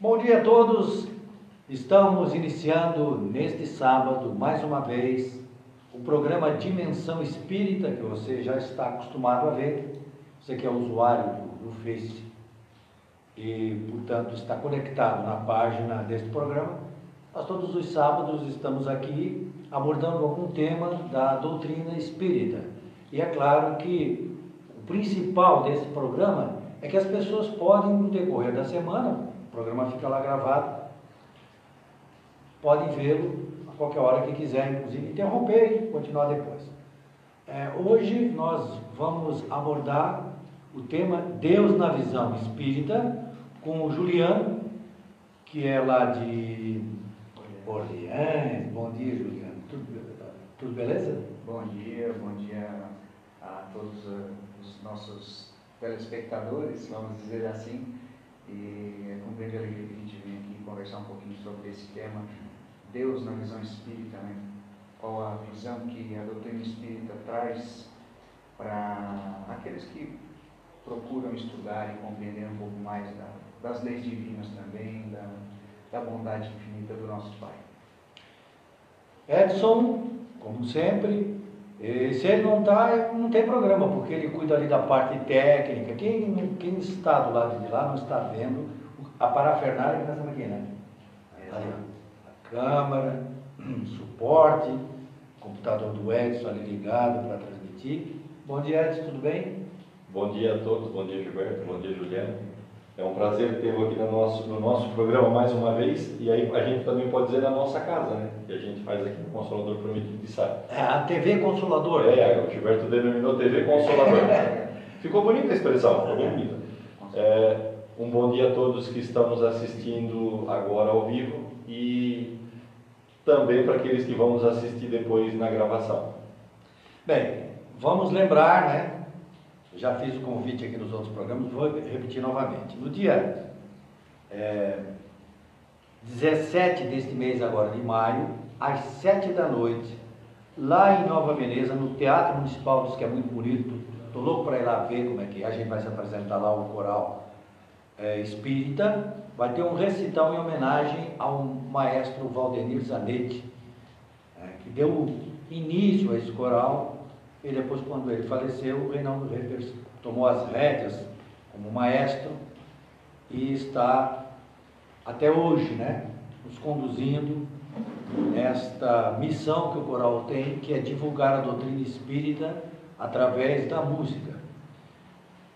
Bom dia a todos. Estamos iniciando neste sábado, mais uma vez, o programa Dimensão Espírita, que você já está acostumado a ver. Você que é usuário do, do Face e, portanto, está conectado na página deste programa. Nós todos os sábados estamos aqui abordando algum tema da doutrina espírita. E é claro que o principal desse programa é que as pessoas podem, no decorrer da semana, programa fica lá gravado, podem vê-lo a qualquer hora que quiser, inclusive interromper e continuar depois. É, hoje nós vamos abordar o tema Deus na visão espírita com o Juliano, que é lá de Orleans. Bom dia, Juliano. Tudo, tudo beleza? Bom dia, bom dia a todos os nossos telespectadores, vamos dizer assim. E é com grande alegria que a gente vem aqui conversar um pouquinho sobre esse tema, Deus na visão espírita, né? Qual a visão que a doutrina espírita traz para aqueles que procuram estudar e compreender um pouco mais da, das leis divinas também, da, da bondade infinita do nosso Pai. Edson, como sempre, se ele não está, não tem programa, porque ele cuida ali da parte técnica. Quem, quem está do lado de lá não está vendo a parafernália que nós estamos aqui, né? Ali, a câmera, suporte, computador do Edson ali ligado para transmitir. Bom dia, Edson, tudo bem? Bom dia a todos, bom dia Gilberto, bom dia Juliano. É um prazer tê-lo aqui no nosso, no nosso programa mais uma vez. E aí a gente também pode dizer na nossa casa, né? Que a gente faz aqui no Consolador Prometido de Sá. É, a TV Consolador. É, o Gilberto denominou TV Consolador. ficou bonita a expressão, ficou bonita. É, um bom dia a todos que estão nos assistindo agora ao vivo e também para aqueles que vão nos assistir depois na gravação. Bem, vamos lembrar, né? Já fiz o convite aqui nos outros programas, vou repetir novamente. No dia é, 17 deste mês agora de maio, às 7 da noite, lá em Nova Veneza, no Teatro Municipal, que é muito bonito, estou louco para ir lá ver como é que é. a gente vai se apresentar lá, o coral é, espírita, vai ter um recital em homenagem ao maestro Valdenir Zanetti, é, que deu início a esse coral e depois, quando ele faleceu, o Reinaldo Reppers tomou as rédeas como maestro e está até hoje, né, nos conduzindo nesta missão que o coral tem, que é divulgar a doutrina espírita através da música.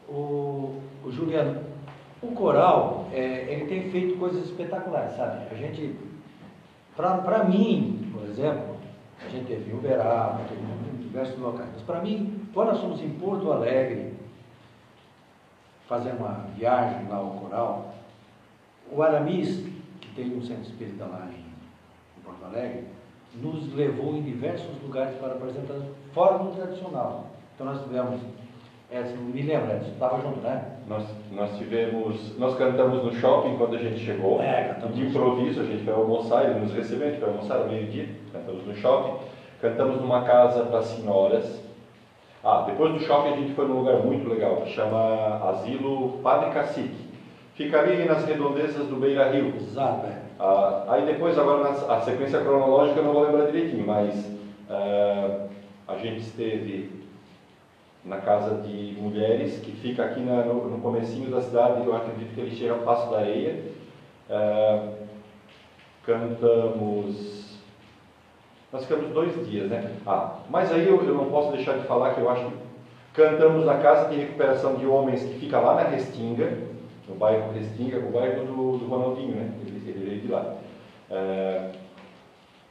O, o Juliano, o coral, é, ele tem feito coisas espetaculares, sabe? A gente, para mim, por exemplo, a gente teve Uberaba, teve diversos locais. Mas para mim, quando nós fomos em Porto Alegre, fazer uma viagem lá ao coral, o Aramis, que tem um centro espírita lá em, Porto Alegre, nos levou em diversos lugares para apresentar fora do tradicional. Então nós tivemos, Edson, me lembra, Edson, estava junto, né? Nós, nós tivemos, nós cantamos no shopping quando a gente chegou, é, de improviso, a gente foi almoçar, ele nos recebeu, a gente foi almoçar ao meio-dia, cantamos no shopping, Cantamos numa casa para senhoras. Ah, depois do shopping a gente foi num lugar muito legal, que chama Asilo Padre Cacique. Fica ali nas redondezas do Beira Rio. Exato, é. Ah, aí depois, agora na, a sequência cronológica eu não vou lembrar direitinho, mas ah, a gente esteve na casa de mulheres, que fica aqui na, no, no comecinho da cidade, eu acredito que ele chega ao Passo da Areia. Ah, cantamos nós ficamos dois dias, né? Ah, mas aí eu, eu não posso deixar de falar que eu acho que cantamos na Casa de Recuperação de Homens, que fica lá na Restinga, no bairro Restinga, o bairro do, do Ronaldinho, né? Ele, ele veio de lá. É,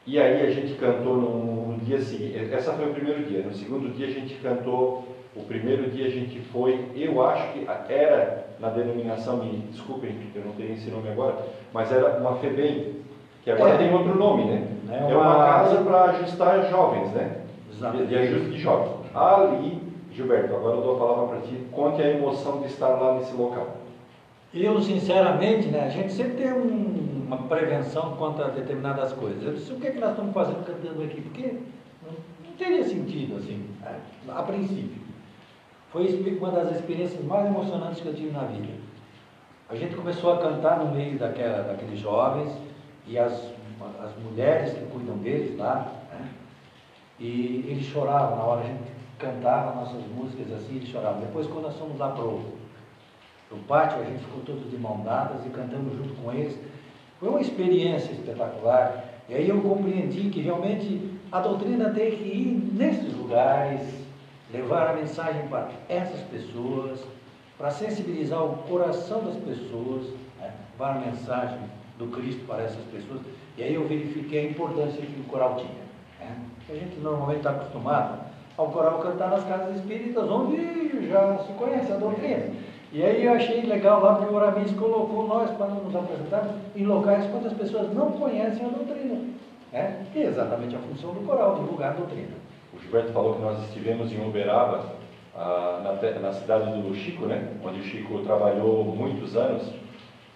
e aí a gente cantou no, no, dia seguinte, essa foi o primeiro dia, no segundo dia a gente cantou, o primeiro dia a gente foi, eu acho que era na denominação, me desculpem, eu não tenho esse nome agora, mas era uma FEBEM, que agora é. tem outro nome, né? É uma, é uma casa para ajustar jovens, né? Exatamente. De ajuste de jovens. Ali, Gilberto, agora eu dou a palavra para ti. Conte a emoção de estar lá nesse local. Eu, sinceramente, né, a gente sempre tem um, uma prevenção quanto a determinadas coisas. Eu disse, o que, é que nós estamos fazendo cantando aqui? Porque não, não teria sentido, assim, né, a princípio. Foi uma das experiências mais emocionantes que eu tive na vida. A gente começou a cantar no meio daquela, daqueles jovens e as, as mulheres que cuidam deles lá, né? e eles choravam na hora, a gente cantava nossas músicas assim, eles choravam. Depois, quando nós fomos lá para o pátio, a gente ficou todos de mão dadas e cantamos junto com eles. Foi uma experiência espetacular. E aí eu compreendi que realmente a doutrina tem que ir nesses lugares, levar a mensagem para essas pessoas, para sensibilizar o coração das pessoas, né? levar a mensagem do Cristo para essas pessoas. E aí eu verifiquei a importância que o coral tinha. Né? A gente normalmente está acostumado ao coral cantar nas casas espíritas, onde já se conhece a doutrina. E aí eu achei legal lá porque o Oramis colocou nós para nos apresentarmos em locais onde as pessoas não conhecem a doutrina. Né? Que é exatamente a função do coral, divulgar a doutrina. O Gilberto falou que nós estivemos em Uberaba, ah, na, cidade do Chico, né? onde o Chico trabalhou muitos anos.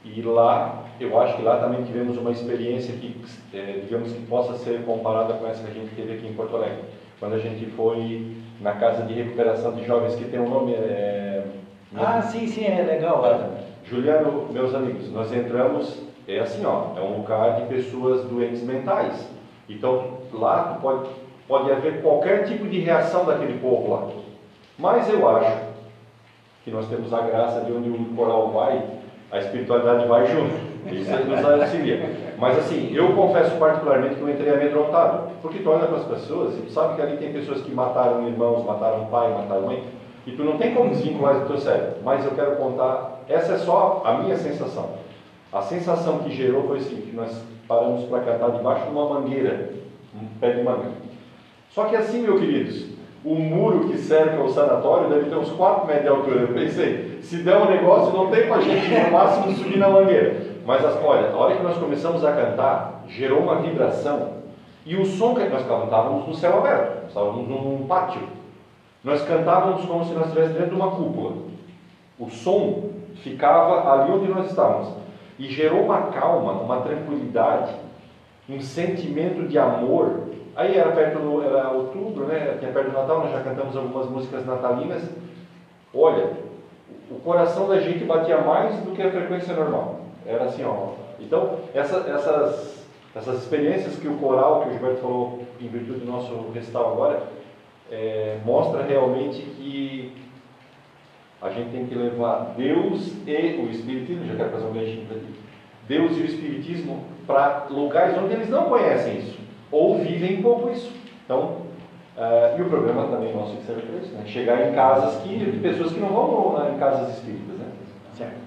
E lá, eu acho que lá também tivemos uma experiência que, é, digamos que possa ser comparada com essa que a gente teve aqui em Porto Alegre. Quando a gente foi na casa de recuperação de jovens, que tem um nome. É, ah, sim, sim, é legal. Juliano, meus amigos, nós entramos, é assim, ó, é um lugar de pessoas doentes mentais. Então, lá pode, pode haver qualquer tipo de reação daquele povo lá. Mas eu acho que nós temos a graça de onde o coral vai, a espiritualidade vai junto. Isso nos auxilia. Mas assim, eu confesso particularmente que eu entrei amedrontado, porque tu olha para as pessoas e tu sabe que ali tem pessoas que mataram irmãos, mataram pai, mataram mãe, e tu não tem como desvincular do teu cérebro. Mas eu quero contar, essa é só a minha sensação. A sensação que gerou foi assim, que nós paramos para cantar debaixo de uma mangueira, um pé de manga. Só que assim, meus queridos, o muro que cerca o sanatório deve ter uns 4 metros de altura. Eu pensei, se der um negócio, não tem para a gente no máximo subir na mangueira. Mas olha, a hora que nós começamos a cantar, gerou uma vibração. E o som que nós cantávamos no céu aberto, estávamos num pátio. Nós cantávamos como se nós estivéssemos dentro de uma cúpula. O som ficava ali onde nós estávamos. E gerou uma calma, uma tranquilidade, um sentimento de amor. Aí era perto do, era outubro, né? Tinha perto do Natal, nós já cantamos algumas músicas natalinas. Olha, o coração da gente batia mais do que a frequência normal. Era assim, ó. Então, essa, essas, essas experiências que o coral, que o Gilberto falou em virtude do nosso recital agora, é, mostra realmente que a gente tem que levar Deus e o Espiritismo, já quero fazer um beijinho para Deus e o Espiritismo para lugares onde eles não conhecem isso, ou vivem pouco isso. Então, uh, e o programa também nosso que serve para isso, né? chegar em casas que, de pessoas que não vão né, em casas espíritas. Né? Certo.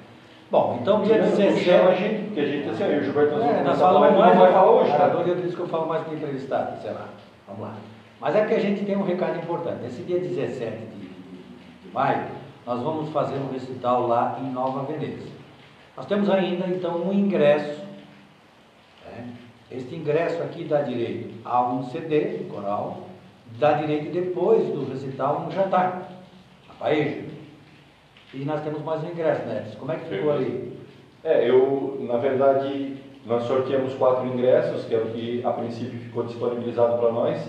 Bom, então dia 17. Chama a gente, porque a gente, assim, eu o Gilberto, é, nós falamos mais, vai falar hoje. Tá? Eu disse que eu falo mais com entrevistado, sei lá. Vamos lá. Mas é que a gente tem um recado importante. Nesse dia 17 de, de, de maio, nós vamos fazer um recital lá em Nova Veneza. Nós temos ainda então um ingresso. Né? Este ingresso aqui dá direito a um CD do coral, dá direito depois do recital um jantar, a paeja. E nós temos mais um ingresso, né? Como é que ficou ali? É, eu, na verdade, nós sorteamos quatro ingressos, que é o que a princípio ficou disponibilizado para nós.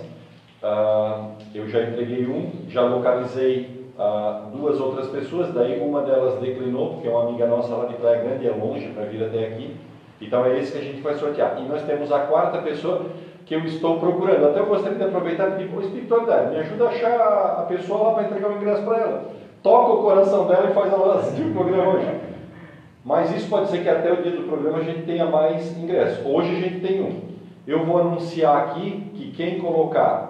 Uh, eu já entreguei um, já localizei uh, duas outras pessoas, daí uma delas declinou, porque é uma amiga nossa lá de Praia Grande, é longe para vir até aqui. Então é esse que a gente vai sortear. E nós temos a quarta pessoa que eu estou procurando. Até eu gostaria de aproveitar e pedir por espiritualidade. Me ajuda a achar a pessoa lá para entregar o ingresso para ela. Toca o coração dela e faz ela assistir o programa hoje. Mas isso pode ser que até o dia do programa a gente tenha mais ingressos. Hoje a gente tem um. Eu vou anunciar aqui que quem colocar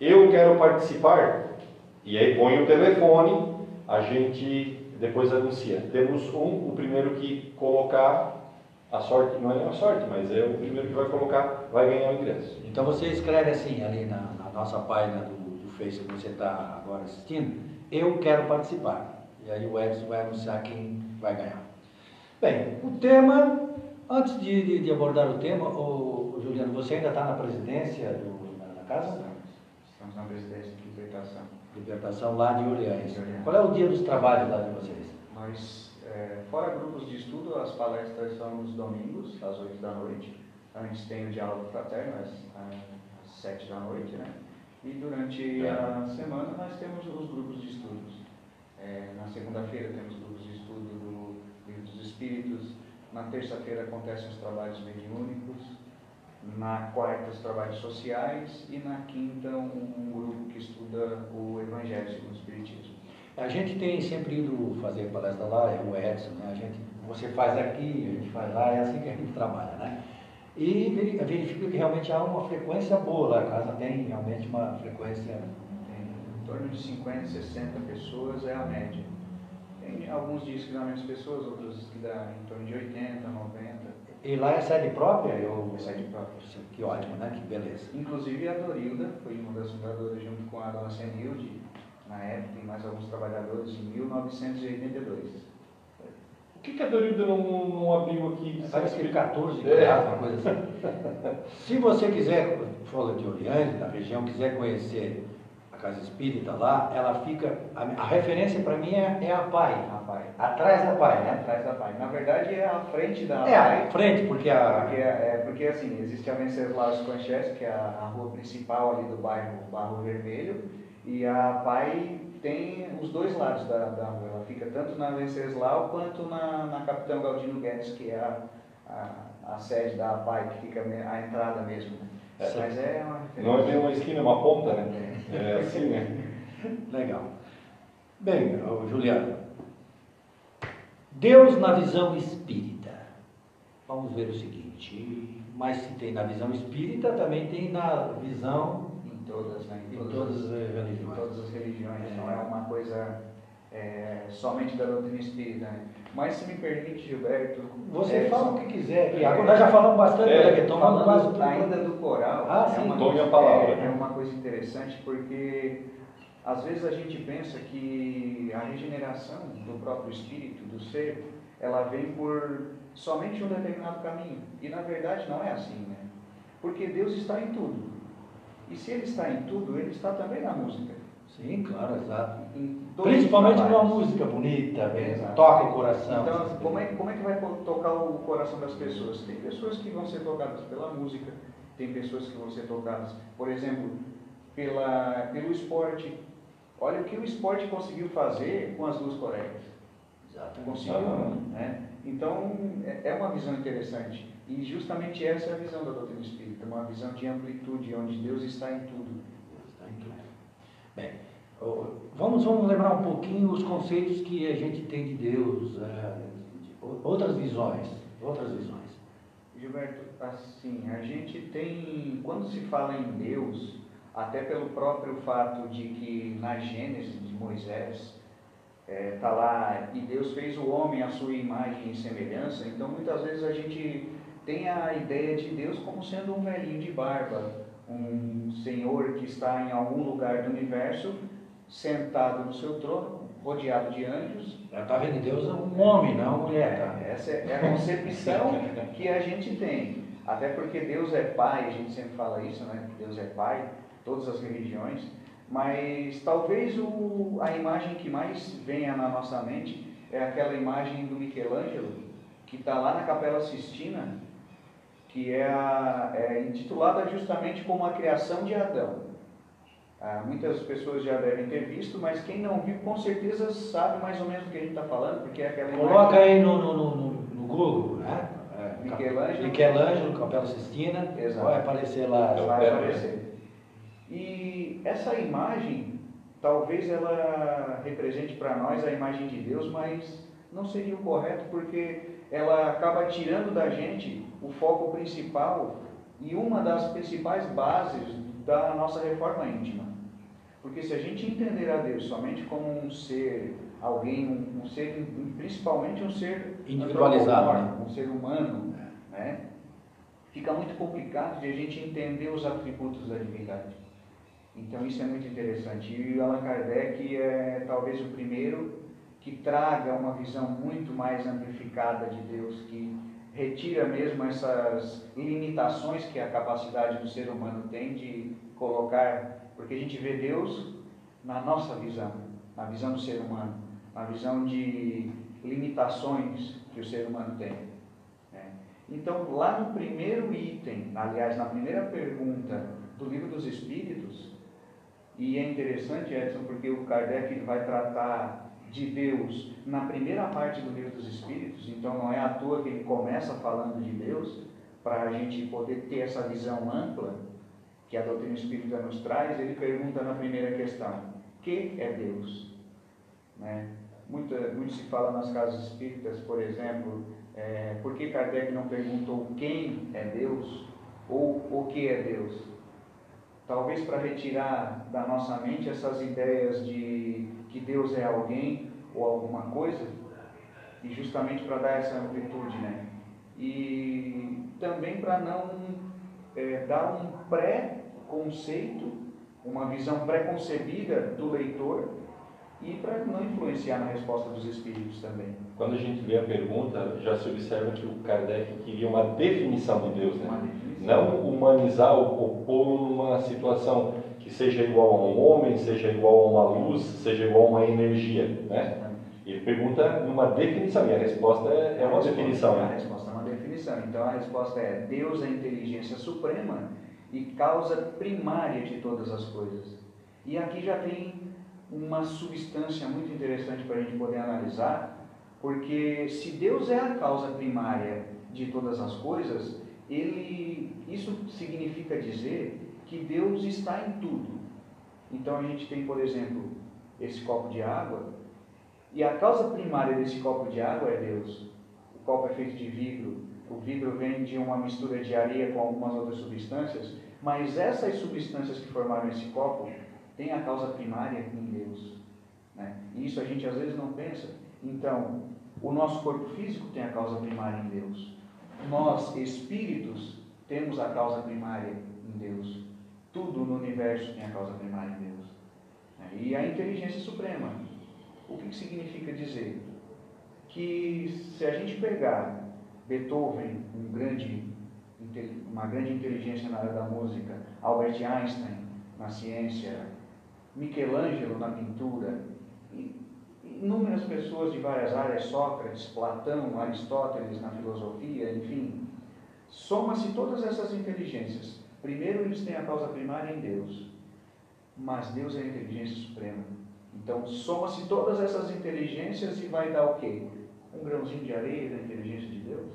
eu quero participar, e aí põe o telefone, a gente depois anuncia. Temos um, o primeiro que colocar a sorte, não é a sorte, mas é o primeiro que vai colocar, vai ganhar o ingresso. Então você escreve assim ali na, na nossa página do, do Facebook que você está agora assistindo, eu quero participar. E aí o Edson vai anunciar quem vai ganhar. Bem, o tema, antes de, de, de abordar o tema, o, o Juliano, você ainda está na presidência do, na, na casa? Estamos na presidência de libertação. Libertação lá de Orleans. Qual é o dia dos trabalhos lá de vocês? Nós, é, fora grupos de estudo, as palestras são nos domingos, às 8 da noite. Antes tem o diálogo fraterno, às, às 7 da noite, né? E durante é. a semana nós temos os grupos de estudos. É, na segunda-feira temos grupos de estudo do livro dos Espíritos espíritos. Na terça-feira acontecem os trabalhos mediúnicos. Na quarta, os trabalhos sociais. E na quinta, um, um grupo que estuda o Evangelho segundo o Espiritismo. A gente tem sempre ido fazer palestra lá, é o Edson, né? A gente, você faz aqui, a gente faz lá, é assim que a gente trabalha, né? E verifica que realmente há uma frequência boa lá, a casa tem realmente uma frequência. Tem em torno de 50, 60 pessoas é a média. Tem alguns dias que dá menos pessoas, outros que dá em torno de 80, 90. E lá é sede própria? Eu... É sede própria. Que ótimo, né? Que beleza. Inclusive a Dorilda foi uma das fundadoras junto com a dona Senilde, na época, e mais alguns trabalhadores, em 1982. O que, que a Dorilda não, não abriu aqui? Parece que 14 é. uma coisa assim. Se você quiser, fala de Oriente, da região, quiser conhecer a Casa Espírita lá, ela fica. A, a referência para mim é, é, a Pai. A Pai. Atrás da Pai, né? Atrás da Pai. Na verdade é a frente da é, Pai. É, a frente, porque a. Porque, é, porque assim, existe a Venceslau Conchés, que é a, a rua principal ali do bairro Barro Vermelho, e a Pai tem os dois lados da, da rua. Ela fica tanto na Venceslau quanto na, na Capitão Galdino Guedes, que é a, a, a sede da APAI, que fica a entrada mesmo. É, Mas é uma Não é bem uma esquina, é uma ponta, né? É, é assim, né? Legal. Bem, Juliano, Deus na visão espírita. Vamos ver o seguinte, mas se tem na visão espírita, também tem na visão todas, né? Em, em todas, todas, as religiões. Em todas as religiões. É. Não é uma coisa é, somente da doutrina espírita. Né? Mas se me permite, Gilberto. Você é, fala o que quiser. É, agora nós já falamos bastante é, aqui, falando quase ainda do coral. Ah, sim. É uma, coisa, a palavra. É, é uma coisa interessante porque às vezes a gente pensa que a regeneração do próprio espírito, do ser, ela vem por somente um determinado caminho. E na verdade não é assim, né? Porque Deus está em tudo. E se ele está em tudo, ele está também na música. Sim, claro, exato. Principalmente numa música bonita, toca o coração. Então, como é, como é que vai tocar o coração das pessoas? Tem pessoas que vão ser tocadas pela música, tem pessoas que vão ser tocadas, por exemplo, pela, pelo esporte. Olha o que o esporte conseguiu fazer com as duas Coreias. Exato. Conseguiu, né? Então, é, é uma visão interessante. E justamente essa é a visão da doutrina espírita, uma visão de amplitude, onde Deus está em tudo. Deus está em tudo. Bem, vamos, vamos lembrar um pouquinho os conceitos que a gente tem de Deus, é, outras visões, outras visões. Gilberto, assim, a gente tem, quando se fala em Deus, até pelo próprio fato de que na Gênesis de Moisés, está é, tá lá, e Deus fez o homem à sua imagem e semelhança, então muitas vezes a gente tem a ideia de Deus como sendo um velhinho de barba, um senhor que está em algum lugar do universo, sentado no seu trono, rodeado de anjos. Está vendo Deus é um homem, não uma mulher. Tá? Essa é a concepção que a gente tem. Até porque Deus é Pai, a gente sempre fala isso, né? Deus é Pai, todas as religiões. Mas talvez o, a imagem que mais venha na nossa mente é aquela imagem do Michelangelo, que está lá na Capela Sistina, que é, a, é intitulada justamente como a criação de Adão. Ah, muitas pessoas já devem ter visto, mas quem não viu com certeza sabe mais ou menos do que a gente está falando, porque é aquela Coloca imagem... aí no, no, no, no Google, né? É, Michelangelo. Michelangelo, Capela Sistina, Exato. vai aparecer lá. Vai aparecer. E essa imagem, talvez ela represente para nós a imagem de Deus, mas não seria o correto porque ela acaba tirando da gente o foco principal e uma das principais bases da nossa reforma íntima. Porque se a gente entender a Deus somente como um ser, alguém, um, um ser, principalmente um ser individualizado, né? um ser humano, né? fica muito complicado de a gente entender os atributos da divindade. Então isso é muito interessante. E Allan Kardec é talvez o primeiro que traga uma visão muito mais amplificada de Deus, que retira mesmo essas limitações que a capacidade do ser humano tem de colocar, porque a gente vê Deus na nossa visão, na visão do ser humano, na visão de limitações que o ser humano tem. Né? Então, lá no primeiro item, aliás, na primeira pergunta do Livro dos Espíritos, e é interessante, Edson, porque o Kardec vai tratar de Deus na primeira parte do livro dos Espíritos, então não é à toa que ele começa falando de Deus, para a gente poder ter essa visão ampla que a doutrina espírita nos traz, ele pergunta na primeira questão: que é Deus? Né? Muito, muito se fala nas casas espíritas, por exemplo, é, por que Kardec não perguntou quem é Deus ou o que é Deus? Talvez para retirar da nossa mente essas ideias de que Deus é alguém ou alguma coisa, e justamente para dar essa amplitude, né? E também para não é, dar um pré-conceito, uma visão pré-concebida do leitor e para não influenciar na resposta dos espíritos também. Quando a gente lê a pergunta, já se observa que o Kardec queria uma definição de Deus, né? Não humanizar ou pôr numa situação que seja igual a um homem, seja igual a uma luz, seja igual a uma energia, né? Ele pergunta numa definição, e a resposta é, é uma definição. Né? A resposta é uma definição. Então a resposta é: Deus é a inteligência suprema e causa primária de todas as coisas. E aqui já tem uma substância muito interessante para a gente poder analisar, porque se Deus é a causa primária de todas as coisas, ele, isso significa dizer que Deus está em tudo. Então a gente tem, por exemplo, esse copo de água, e a causa primária desse copo de água é Deus. O copo é feito de vidro, o vidro vem de uma mistura de areia com algumas outras substâncias, mas essas substâncias que formaram esse copo têm a causa primária em Deus. Né? E isso a gente às vezes não pensa. Então, o nosso corpo físico tem a causa primária em Deus. Nós, espíritos, temos a causa primária em Deus. Tudo no universo tem a causa primária em Deus. Né? E a inteligência suprema. O que significa dizer? Que se a gente pegar Beethoven, um grande, uma grande inteligência na área da música, Albert Einstein na ciência, Michelangelo na pintura, inúmeras pessoas de várias áreas, Sócrates, Platão, Aristóteles na filosofia, enfim, soma-se todas essas inteligências. Primeiro eles têm a causa primária em Deus, mas Deus é a inteligência suprema. Então soma-se todas essas inteligências e vai dar o quê? Um grãozinho de areia da inteligência de Deus?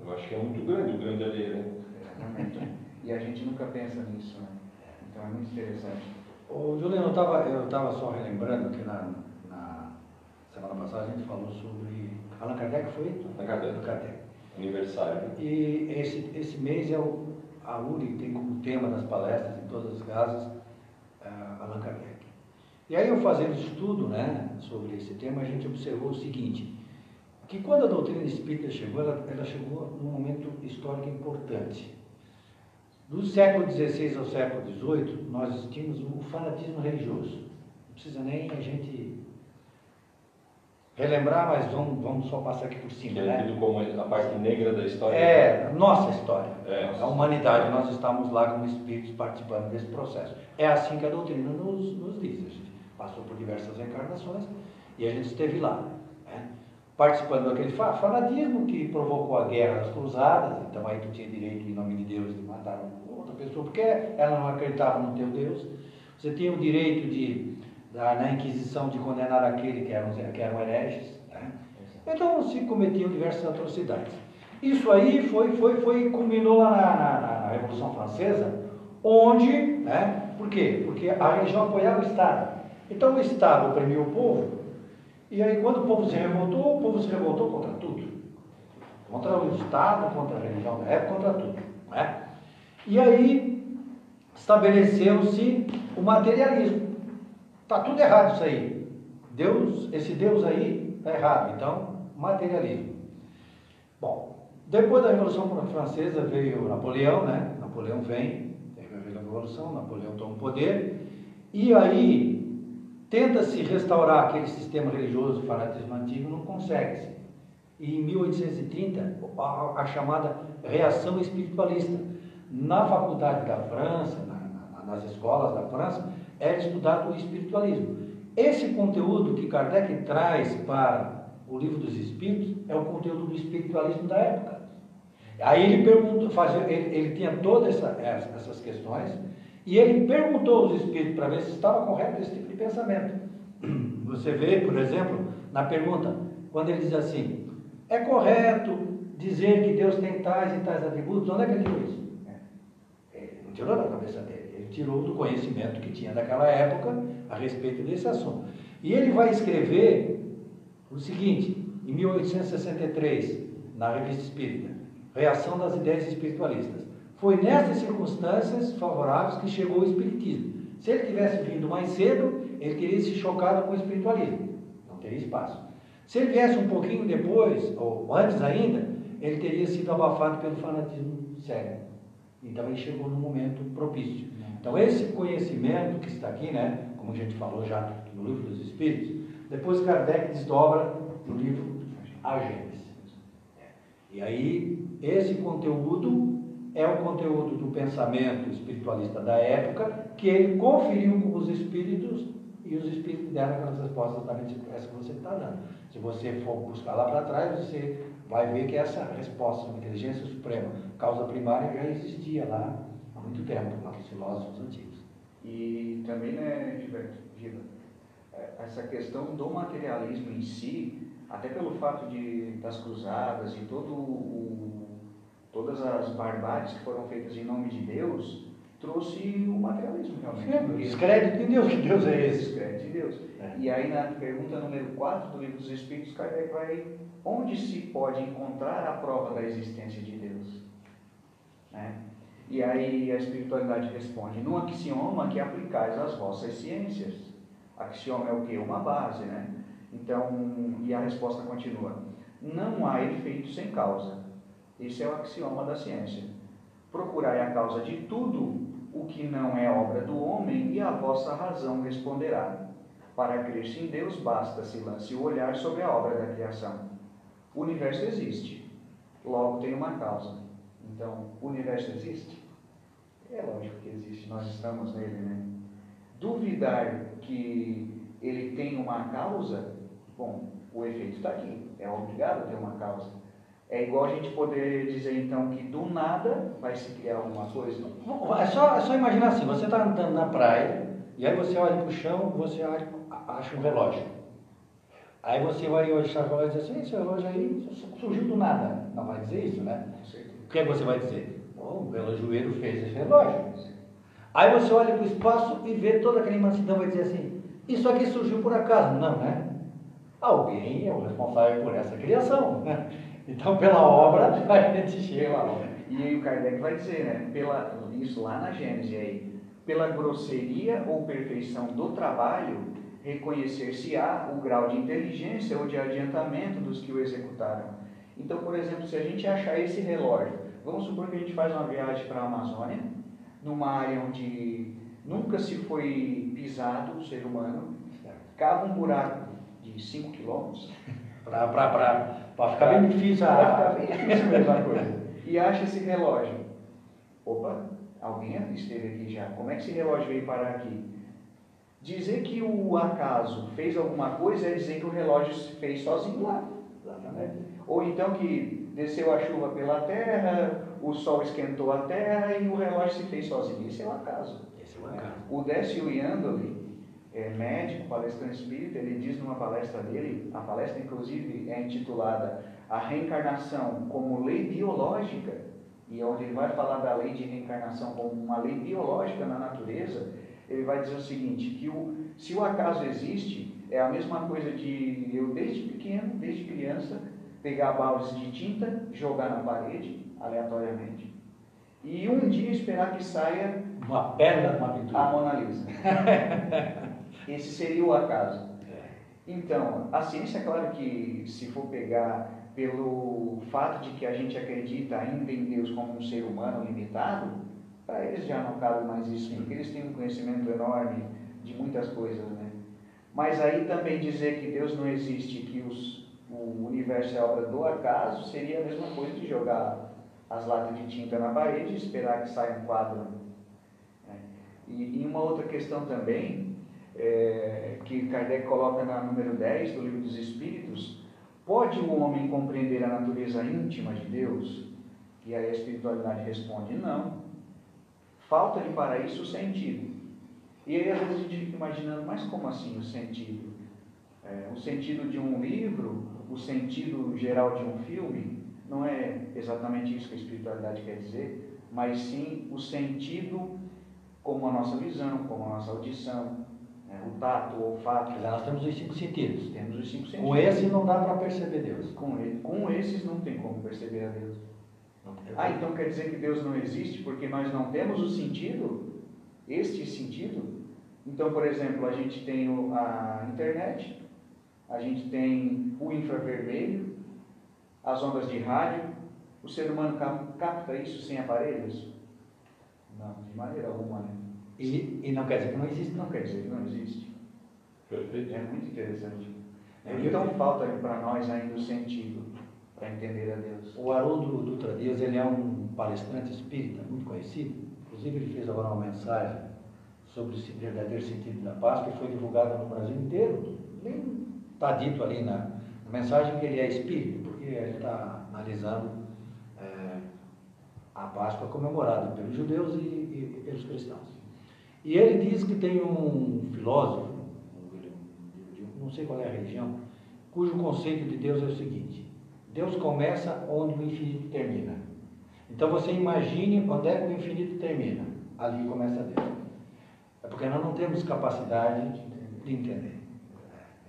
Eu acho que é muito grande o grão de areia, né? Exatamente. e a gente nunca pensa nisso, né? Então é muito interessante. Ô, Juliano, eu estava eu tava só relembrando que na, na semana passada a gente falou sobre. Allan Kardec foi? Allan Kardec. Kardec. Aniversário. E esse, esse mês é o, a URI tem como tema das palestras em todas as casas uh, Allan Kardec. E aí eu fazendo estudo né, sobre esse tema, a gente observou o seguinte, que quando a doutrina espírita chegou, ela, ela chegou num momento histórico importante. Do século XVI ao século XVIII, nós tínhamos o fanatismo religioso. Não precisa nem a gente relembrar, mas vamos, vamos só passar aqui por cima. Que é né? como a parte negra da história. É, nossa história. É. A humanidade, nós estamos lá como espíritos participando desse processo. É assim que a doutrina nos, nos diz. A gente passou por diversas encarnações e a gente esteve lá. Né? Participando daquele fanatismo que provocou a guerra das cruzadas, então aí tu tinha direito, em nome de Deus, de matar outra pessoa, porque ela não acreditava no teu Deus. Você tinha o direito de, da, na Inquisição, de condenar aquele que eram, que eram hereges. Né? Então se cometiam diversas atrocidades. Isso aí foi, foi, foi culminou lá na, na, na Revolução Francesa, onde, né? Por quê? Porque a religião apoiava o Estado. Então o Estado oprimiu o povo, e aí quando o povo se revoltou, o povo se revoltou contra tudo. Contra o Estado, contra a religião da época, contra tudo. Né? E aí estabeleceu-se o materialismo. Está tudo errado isso aí. Deus, esse Deus aí está errado. Então, materialismo. Bom, depois da Revolução Francesa veio Napoleão, né? Napoleão vem, teve a Revolução, Napoleão toma o poder, e aí Tenta-se restaurar aquele sistema religioso, fanatismo antigo, não consegue-se. E em 1830, a, chamada reação espiritualista. Na faculdade da França, na, na, nas escolas da França, é estudado o espiritualismo. Esse conteúdo que Kardec traz para o livro dos Espíritos é o conteúdo do espiritualismo da época. Aí ele perguntou, fazia, ele, ele tinha todas essa, essas questões, e ele perguntou aos espíritos para ver se estava correto esse tipo de pensamento. Você vê, por exemplo, na pergunta, quando ele diz assim: é correto dizer que Deus tem tais e tais atributos? Onde é que ele tirou isso? É, ele não tirou da cabeça dele, ele tirou do conhecimento que tinha daquela época a respeito desse assunto. E ele vai escrever o seguinte, em 1863, na Revista Espírita, Reação das Ideias Espiritualistas. Foi nessas circunstâncias favoráveis que chegou o Espiritismo. Se ele tivesse vindo mais cedo, ele teria se chocado com o espiritualismo. Não teria espaço. Se ele viesse um pouquinho depois, ou antes ainda, ele teria sido abafado pelo fanatismo cego. Então ele chegou no momento propício. Então esse conhecimento que está aqui, né, como a gente falou já no livro dos Espíritos, depois Kardec desdobra no livro A Gênesis. E aí esse conteúdo é o conteúdo do pensamento espiritualista da época que ele conferiu com os espíritos e os espíritos deram aquelas respostas exatamente essa que você está dando. Se você for buscar lá para trás, você vai ver que essa resposta inteligência suprema, causa primária, já existia lá muito tempo, naqueles filósofos antigos. E também, né, Gilberto, Gila, é, essa questão do materialismo em si, até pelo fato de, das cruzadas e todo o, todas as barbáries que foram feitas em nome de Deus, trouxe o materialismo realmente. Sim, descrédito em Deus, que Deus é esse? Descrédito em Deus. É. E aí na pergunta número 4 do livro dos Espíritos, Kardec vai, onde se pode encontrar a prova da existência de Deus? Né? E aí a espiritualidade responde, num axioma que aplicais às vossas ciências. Axioma é o que? Uma base, né? Então, e a resposta continua, não há efeito sem causa. Esse é o axioma da ciência. Procurai a causa de tudo o que não é obra do homem, e a vossa razão responderá. Para crer-se em Deus, basta se lance o olhar sobre a obra da criação. O universo existe, logo tem uma causa. Então, o universo existe? É lógico que existe, nós estamos nele, né? Duvidar que ele tem uma causa, bom, o efeito está aqui, é obrigado a ter uma causa. É igual a gente poder dizer então que do nada vai se criar alguma coisa. É só, é só imaginar assim, você está andando na praia e aí você olha para o chão você acha um relógio. Aí você vai olhar o relógio e dizer assim, esse relógio aí surgiu do nada. Não vai dizer isso, né? O que, é que você vai dizer? Oh, o relojoeiro fez esse relógio. Aí você olha para o espaço e vê toda aquela imensidão e vai dizer assim, isso aqui surgiu por acaso. Não, né? Alguém é o responsável por essa criação. Né? Então, pela obra, a gente chega lá. E o Kardec vai dizer, né? Pela, isso lá na Gênesis aí, pela grosseria ou perfeição do trabalho, reconhecer-se-á o grau de inteligência ou de adiantamento dos que o executaram. Então, por exemplo, se a gente achar esse relógio, vamos supor que a gente faz uma viagem para a Amazônia, numa área onde nunca se foi pisado o ser humano, cava um buraco de 5 quilômetros, para ficar bem difícil a. Para ficar bem difícil a mesma coisa. E acha esse relógio. Opa, alguém esteve aqui já. Como é que esse relógio veio parar aqui? Dizer que o acaso fez alguma coisa é dizer que o relógio se fez sozinho lá. Ou então que desceu a chuva pela terra, o sol esquentou a terra e o relógio se fez sozinho. Esse é o acaso. Esse é o acaso. O Décio Yandoli, é, médico, palestrante espírita, ele diz numa palestra dele, a palestra inclusive é intitulada A Reencarnação como Lei Biológica, e onde ele vai falar da lei de reencarnação como uma lei biológica na natureza, ele vai dizer o seguinte, que o, se o acaso existe, é a mesma coisa de eu desde pequeno, desde criança, pegar baldes de tinta, jogar na parede, aleatoriamente, e um dia esperar que saia uma pedra, uma pintura. A Mona Lisa. Esse seria o acaso. É. Então, a ciência, é claro que se for pegar pelo fato de que a gente acredita ainda em Deus como um ser humano limitado, para eles já não cabe mais isso, porque eles têm um conhecimento enorme de muitas coisas, né? Mas aí também dizer que Deus não existe, que os, o universo é obra do acaso, seria a mesma coisa de jogar as latas de tinta na parede e esperar que saia um quadro. Né? E, e uma outra questão também, é, que Kardec coloca na número 10 do Livro dos Espíritos, pode o homem compreender a natureza íntima de Deus? E aí a espiritualidade responde, não. Falta-lhe para isso o sentido. E aí às vezes a gente fica imaginando, mas como assim o sentido? É, o sentido de um livro, o sentido geral de um filme, não é exatamente isso que a espiritualidade quer dizer, mas sim o sentido como a nossa visão, como a nossa audição, né, o tato, o olfato. Dizer, nós temos os cinco sentidos. Temos os cinco sentidos. Com esse não dá para perceber Deus. Com, ele, com esses não tem como perceber a Deus. Ah, então quer dizer que Deus não existe porque nós não temos o sentido? Este sentido? Então, por exemplo, a gente tem a internet, a gente tem o infravermelho, as ondas de rádio. O ser humano capta isso sem aparelhos? Não, de maneira alguma. Né? E, e não quer dizer que não existe? Não quer dizer que não existe. Perfeito. É muito interessante. É, então falta para nós ainda o sentido para entender a Deus. O Haroldo Dutra Dias, ele é um palestrante espírita muito conhecido. Inclusive, ele fez agora uma mensagem sobre o verdadeiro sentido da Páscoa que foi divulgada no Brasil inteiro. Está dito ali na, na, mensagem que ele é espírita, porque ele está analisando é, a Páscoa comemorada pelos judeus e, e, e, pelos cristãos. E ele diz que tem um filósofo, não sei qual é a religião, cujo conceito de Deus é o seguinte: Deus começa onde o infinito termina. Então você imagine onde é que o infinito termina. Ali começa Deus. É porque nós não temos capacidade de entender.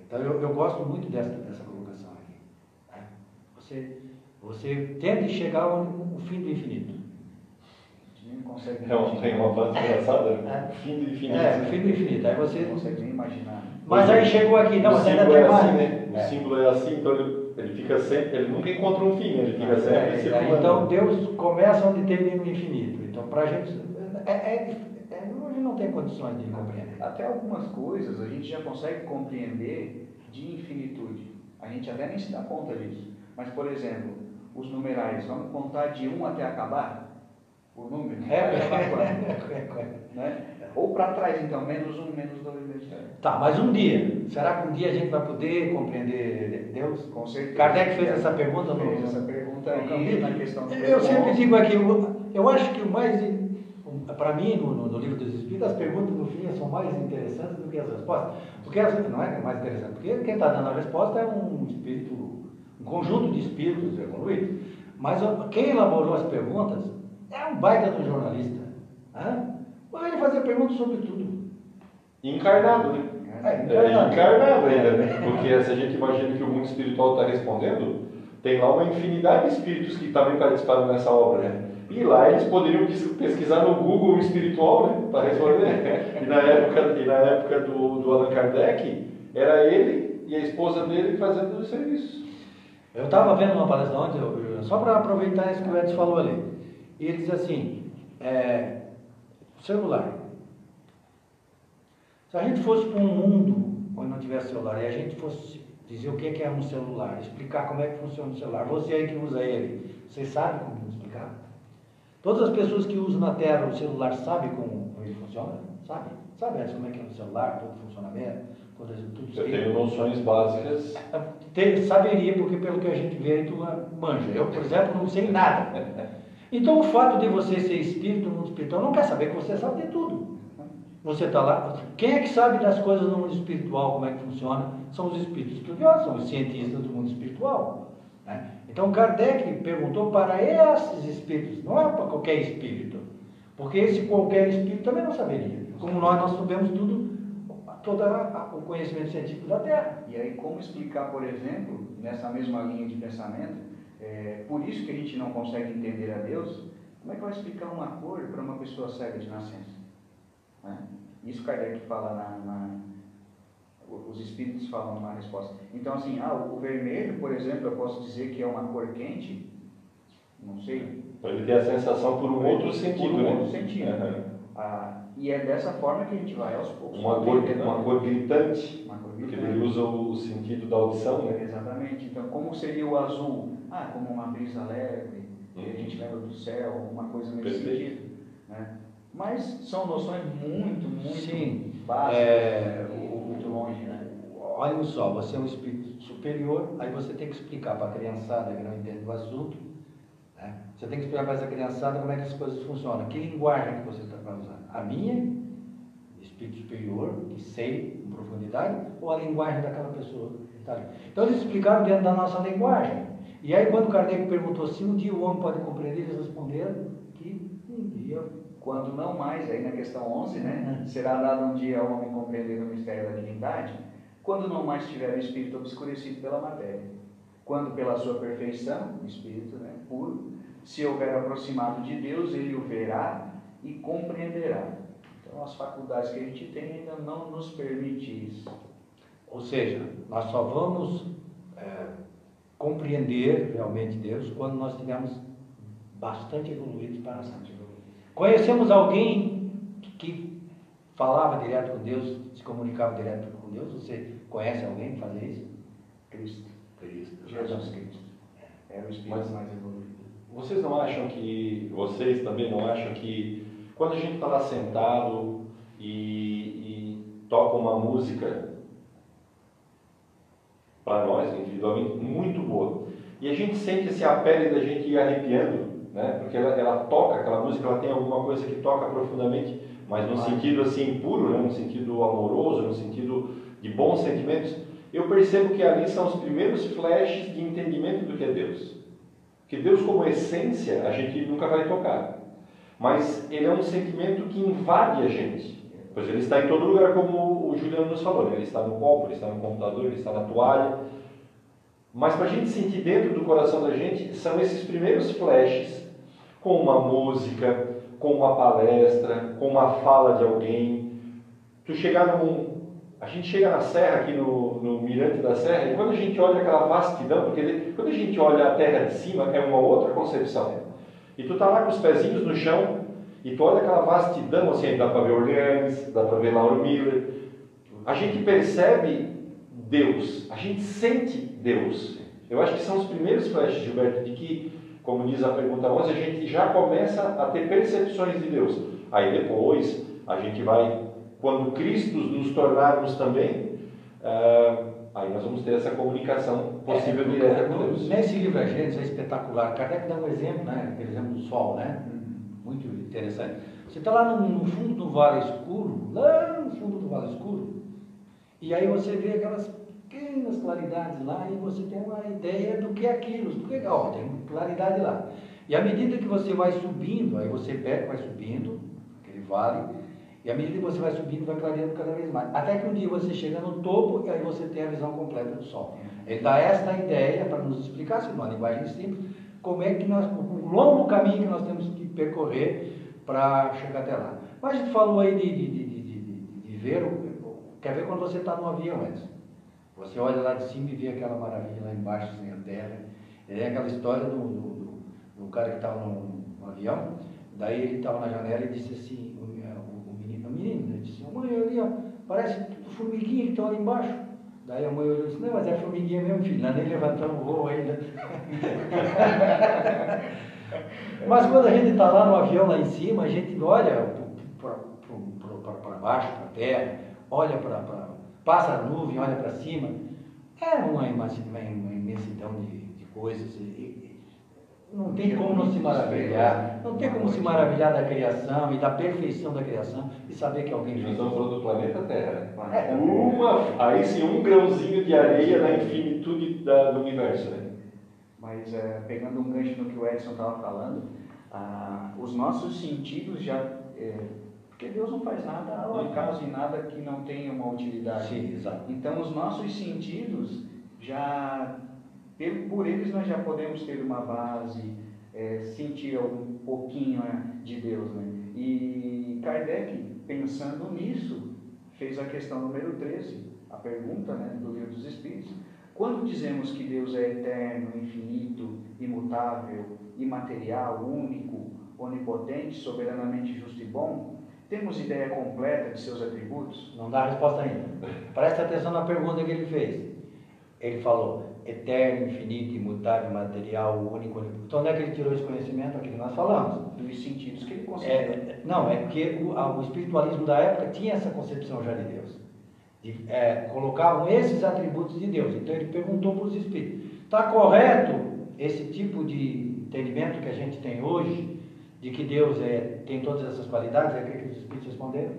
Então eu, eu gosto muito dessa, dessa colocação aqui. Né? Você, você tende a chegar ao fim do infinito. É um, tem uma frase engraçada, né? fim do infinito. É, o fim do infinito. Aí você não consegue nem imaginar. Mas aí chegou aqui, não, o mas ainda símbolo tem é mais. assim, né? O símbolo é assim, então ele, ele fica sempre, ele nunca encontra um fim, ele fica sempre É, circulando. então Deus começa onde termina o infinito. Então para a gente é, é, é, não tem condições de compreender. Até algumas coisas a gente já consegue compreender de infinitude. A gente até nem se dá conta disso. Mas, por exemplo, os numerais, vamos contar de 1 até acabar? O número? É, acabar quando? é, né? Ou para trás, então, menos 1, menos 2, menos 3. Tá, mas um dia, será que um dia a gente vai poder compreender Deus? Com certeza. Kardec fez essa pergunta no, Fez essa pergunta no aí na questão do Eu sempre digo aqui, eu, acho que o mais, para mim, no, no, no livro dos As perguntas no fim são mais interessantes do que as respostas. Porque as, não é mais interessante, porque quem está dando a resposta é um espírito, um conjunto de espíritos evoluídos. Mas quem elaborou as perguntas é um baita do jornalista. Né? Ele fazia perguntas sobre tudo. Encarnado, né? É, É, encarnado. encarnado ainda, né? Porque se a gente imagina que o mundo espiritual está respondendo, tem lá uma infinidade de espíritos que também participaram nessa obra, né? E lá eles poderiam pes- pesquisar no Google espiritual, né? Para responder. E na época, e na época do, do Allan Kardec, era ele e a esposa dele fazendo os serviços. Eu estava vendo uma palestra ontem, só para aproveitar isso que o Edson falou ali. E ele diz assim, é, celular. Se a gente fosse para um mundo onde não tivesse celular e a gente fosse dizer o é que é um celular, explicar como é que funciona o celular, você aí que usa ele, você sabe como explicar? Todas as pessoas que usam na Terra o celular sabem como ele funciona? Sabe? Sabe como é que é o celular, todo o funcionamento, quando tudo Eu tenho noções básicas. Te- saberia, porque pelo que a gente vê, tu manja. Eu, por exemplo, não sei nada. Então, o fato de você ser espírito no mundo espiritual não quer saber que você sabe de tudo. Você está lá. Quem é que sabe das coisas no mundo espiritual, como é que funciona? São os espíritos estudiosos, são os cientistas do mundo espiritual. né? Então, Kardec perguntou para esses espíritos, não é para qualquer espírito. Porque esse qualquer espírito também não saberia. Como nós, nós sabemos tudo, todo o conhecimento científico da Terra. E aí, como explicar, por exemplo, nessa mesma linha de pensamento, é, por isso que a gente não consegue entender a Deus, como é que vai explicar uma cor para uma pessoa cega de nascença? Né? Isso Kardec fala na, na- Os espíritos falam na resposta. Então, assim, ah, o vermelho, por exemplo, eu posso dizer que é uma cor quente? Não sei. Para ele ter a sensação por um outro sentido, Por um né? outro sentido. Aham. Ah, e é dessa forma que a gente vai aos poucos. Uma cor, uma cor gritante, Uma cor porque gritante. ele usa o sentido da audição, né? Exatamente. Então, como seria o azul? Ah, como uma brisa leve, Uhum. que a gente lembra do céu, alguma coisa nesse Perfeito. sentido. Né? Mas são noções muito, muito Sim. básicas, É, muito longe, né? Olha só, você é um espírito superior, aí você tem que explicar para a criançada que não entende o assunto, né? você tem que explicar para essa criançada como é que as coisas funcionam, que linguagem que você está para usar. A minha, espírito superior, que sei em profundidade, ou a linguagem daquela pessoa ali. Então eles explicaram dentro da nossa linguagem. E aí quando Kardec perguntou se um dia o homem pode compreender, eles responderam que um dia. Quando não mais, aí na questão 11, né? Será dado um dia ao homem compreender o mistério da divindade, quando não mais tiver o espírito obscurecido pela matéria. Quando pela sua perfeição, o espírito né, puro, se houver aproximado de Deus, ele o verá e compreenderá. Então, as faculdades que a gente tem ainda não nos permite isso. Ou seja, nós só vamos é, compreender realmente Deus quando nós estivermos bastante evoluídos para a Conhecemos alguém que falava direto com Deus, se comunicava direto com Deus? Você conhece alguém que fazia isso? Cristo. Cristo. Jesus Cristo. Era o Espírito Mas- mais evoluído. Vocês não acham que, vocês também não acham que, quando a gente está lá sentado e, e toca uma música, para nós, individualmente, muito boa, e a gente sente assim, a pele da gente ir arrepiando, né? porque ela, ela toca, aquela música, ela tem alguma coisa que toca profundamente, mas num sentido assim puro, né? num sentido amoroso, num sentido de bons sentimentos, eu percebo que ali são os primeiros flashes de entendimento do que é Deus. Que Deus, como essência, a gente nunca vai tocar. Mas ele é um sentimento que invade a gente. Pois ele está em todo lugar, como o Juliano nos falou. né? Ele está no copo, ele está no computador, ele está na toalha. Mas para a gente sentir dentro do coração da gente, são esses primeiros flashes, com uma música, com uma palestra, com uma fala de alguém. Tu chegar num. A gente chega na serra, aqui no, no Mirante da Serra, e quando a gente olha aquela vastidão, porque quando a gente olha a terra de cima, é uma outra concepção. E tu tá lá com os pezinhos no chão, e tu olha aquela vastidão, assim, dá para ver Orleans, dá para ver Lauro Miller. A gente percebe Deus, a gente sente Deus. Eu acho que são os primeiros flashes, Gilberto, de que, como diz a pergunta 11, a gente já começa a ter percepções de Deus. Aí depois, a gente vai, quando Cristo nos tornarmos também, ah, aí nós vamos ter essa comunicação possível É, direta com no- Deus. Nesse livro, a gente é espetacular. Kardec dá um exemplo, né? Aquele exemplo do sol, né? Muito interessante. Você está lá no, no fundo do vale escuro, lá no fundo do vale escuro, e aí você vê aquelas pequenas claridades lá e você tem uma ideia do que é aquilo. Porque, ó, tem claridade lá. E à medida que você vai subindo, aí você pega, vai subindo, aquele vale, e à medida que você vai subindo, vai clareando cada vez mais. Até que um dia você chega no topo e aí você tem a visão completa do sol. Ele dá esta ideia para nos explicar, assim, numa linguagem simples, como é que nós, o longo caminho que nós temos que percorrer para chegar até lá. Mas a gente falou aí de, de, de, de, de- ver, quer ver quando você está no avião, Edson? Você olha lá de cima e vê aquela maravilha lá embaixo, sem a terra. É aquela história do, do, do- cara que estava no, no avião, daí ele estava na janela e disse assim, o, o, o menino, o menino, ele disse, mãe, ali, ó, parece tudo formiguinha que estão ali embaixo. Daí a mãe olhou e disse, não, mas é formiguinha mesmo, filho, nós nem levantamos o voo ainda. Mas quando a gente está lá no avião, lá em cima, a gente olha para baixo, para a terra, olha para. Passa a nuvem, olha para cima. É uma, uma imensidão de, de coisas. e- e- não tem como não se maravilhar. Não tem como se maravilhar da criação e da perfeição da criação e saber que alguém Nós fez estamos falando do planeta Terra. né? É. Uma, aí sim, um grãozinho de areia na infinitude da- do universo. Né? Mas é, pegando um gancho no que o Edson estava falando, ah, os nossos sentidos já. é, porque Deus não faz nada ao acaso e nada que não tenha uma utilidade. Sim, exato. Então, os nossos sentidos já. Por por eles nós já podemos ter uma base, é, sentir um pouquinho né, de Deus. Né? E Kardec, pensando nisso, fez a questão número 13, a pergunta né, do Livro dos Espíritos. Quando dizemos que Deus é eterno, infinito, imutável, imaterial, único, onipotente, soberanamente justo e bom, temos ideia completa de seus atributos? Não dá a resposta ainda. Presta atenção na pergunta que ele fez. Ele falou, eterno, infinito, imutável, material, único. Então, onde é que ele tirou esse conhecimento? Aqui que nós falamos. Dos sentidos que ele considera. É, não, é porque o, o espiritualismo da época tinha essa concepção já de Deus. De, é, colocavam esses atributos de Deus. Então, ele perguntou para os espíritos: está correto esse tipo de entendimento que a gente tem hoje, de que Deus é, tem todas essas qualidades? É o que os espíritos responderam?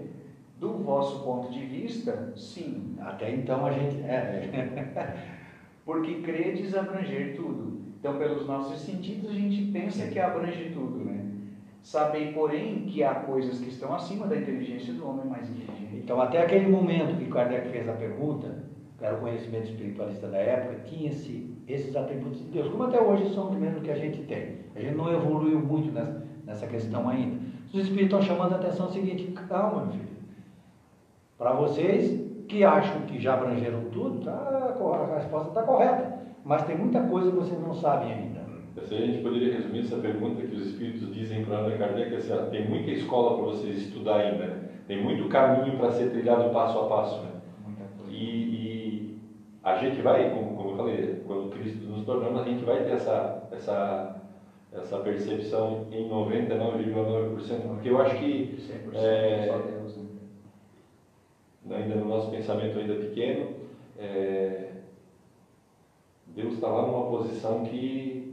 Do vosso ponto de vista, sim. Até então a gente. É, é. Porque credes abranger tudo. Então, pelos nossos sentidos, a gente pensa que abrange tudo, né? Sabem, porém, que há coisas que estão acima da inteligência do homem mais inteligente. Então, até aquele momento que Kardec fez a pergunta, que era o conhecimento espiritualista da época, tinha-se esses atributos de Deus, como até hoje são os mesmos que a gente tem. A gente não evoluiu muito nessa, nessa questão ainda. Os espíritos estão chamando a atenção o seguinte: calma, meu filho. Para vocês que acham que já abrangeram tudo, tá, a resposta está correta. Mas tem muita coisa que vocês não sabem ainda. Se a gente poderia resumir essa pergunta que os espíritos dizem para Allan Kardec, assim, ó, tem muita escola para vocês estudar ainda, né? tem muito caminho para ser trilhado passo a passo. Né? E, e, a gente vai, como, como eu falei, quando Cristo nos tornamos, a gente vai ter essa, essa, essa percepção em 99,9%, porque eu acho que 100% é, só Deus, né? ainda no nosso pensamento ainda pequeno, é, Deus está lá numa posição que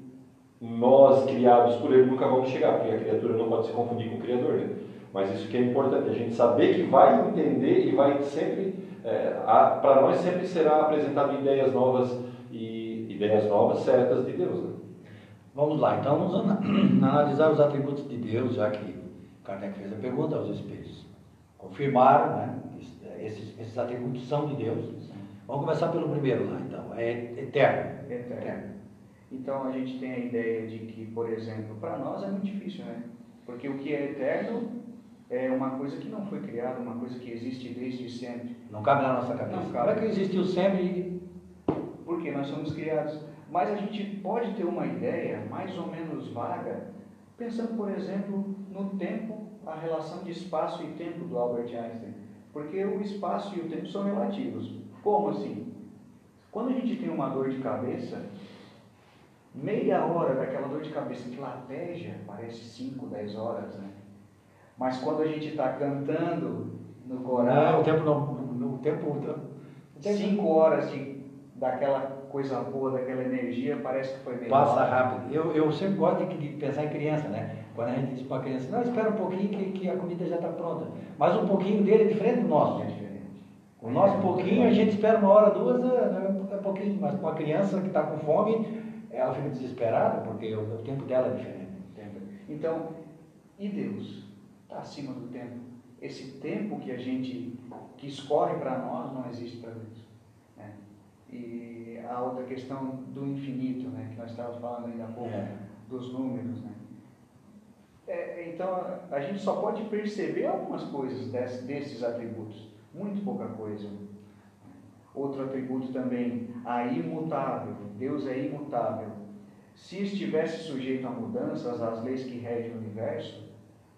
nós, criados por Ele, nunca vamos chegar, porque a criatura não pode se confundir com o Criador. Né? Mas isso que é importante, a gente saber que vai entender e vai sempre, é, para nós sempre será apresentado ideias novas e ideias novas certas de Deus. Né? Vamos lá, então vamos analisar os atributos de Deus, já que Kardec fez a pergunta aos espíritos. Confirmaram, né? Esses, esses atributos são de Deus. Vamos começar pelo primeiro lá, então. É eterno. Eterno. eterno. Então a gente tem a ideia de que, por exemplo, para nós é muito difícil, né? Porque o que é eterno é uma coisa que não foi criada, uma coisa que existe desde sempre. Não cabe na nossa cabeça. Não cabe. Como é que existiu sempre? Porque nós somos criados. Mas a gente pode ter uma ideia mais ou menos vaga, pensando, por exemplo, no tempo, a relação de espaço e tempo do Albert Einstein. Porque o espaço e o tempo são relativos. Como assim? Quando a gente tem uma dor de cabeça, meia hora daquela dor de cabeça que lateja parece 5, 10 horas, né? Mas quando a gente está cantando no coral. Não, o tempo não. No tempo. Cinco horas de, daquela coisa boa, daquela energia, parece que foi melhor. Passa rápido. Eu, eu sempre gosto de, de pensar em criança, né? Quando a gente diz para a criança, não, espera um pouquinho que, que a comida já está pronta. Mas um pouquinho dele é diferente do nosso. É diferente. O nosso pouquinho, a gente espera uma hora, duas, é, é pouquinho. Mas com a criança que está com fome, ela fica desesperada, porque o, o tempo dela é diferente. Então, e Deus? está acima do tempo. Esse tempo que a gente, que escorre para nós, não existe para Deus. E a outra questão do infinito, né? que nós estávamos falando ainda há pouco, é. dos números. Né? É, então, a gente só pode perceber algumas coisas desse, desses atributos, muito pouca coisa. Outro atributo também, a imutável. Deus é imutável. Se estivesse sujeito a mudanças, às leis que regem o universo,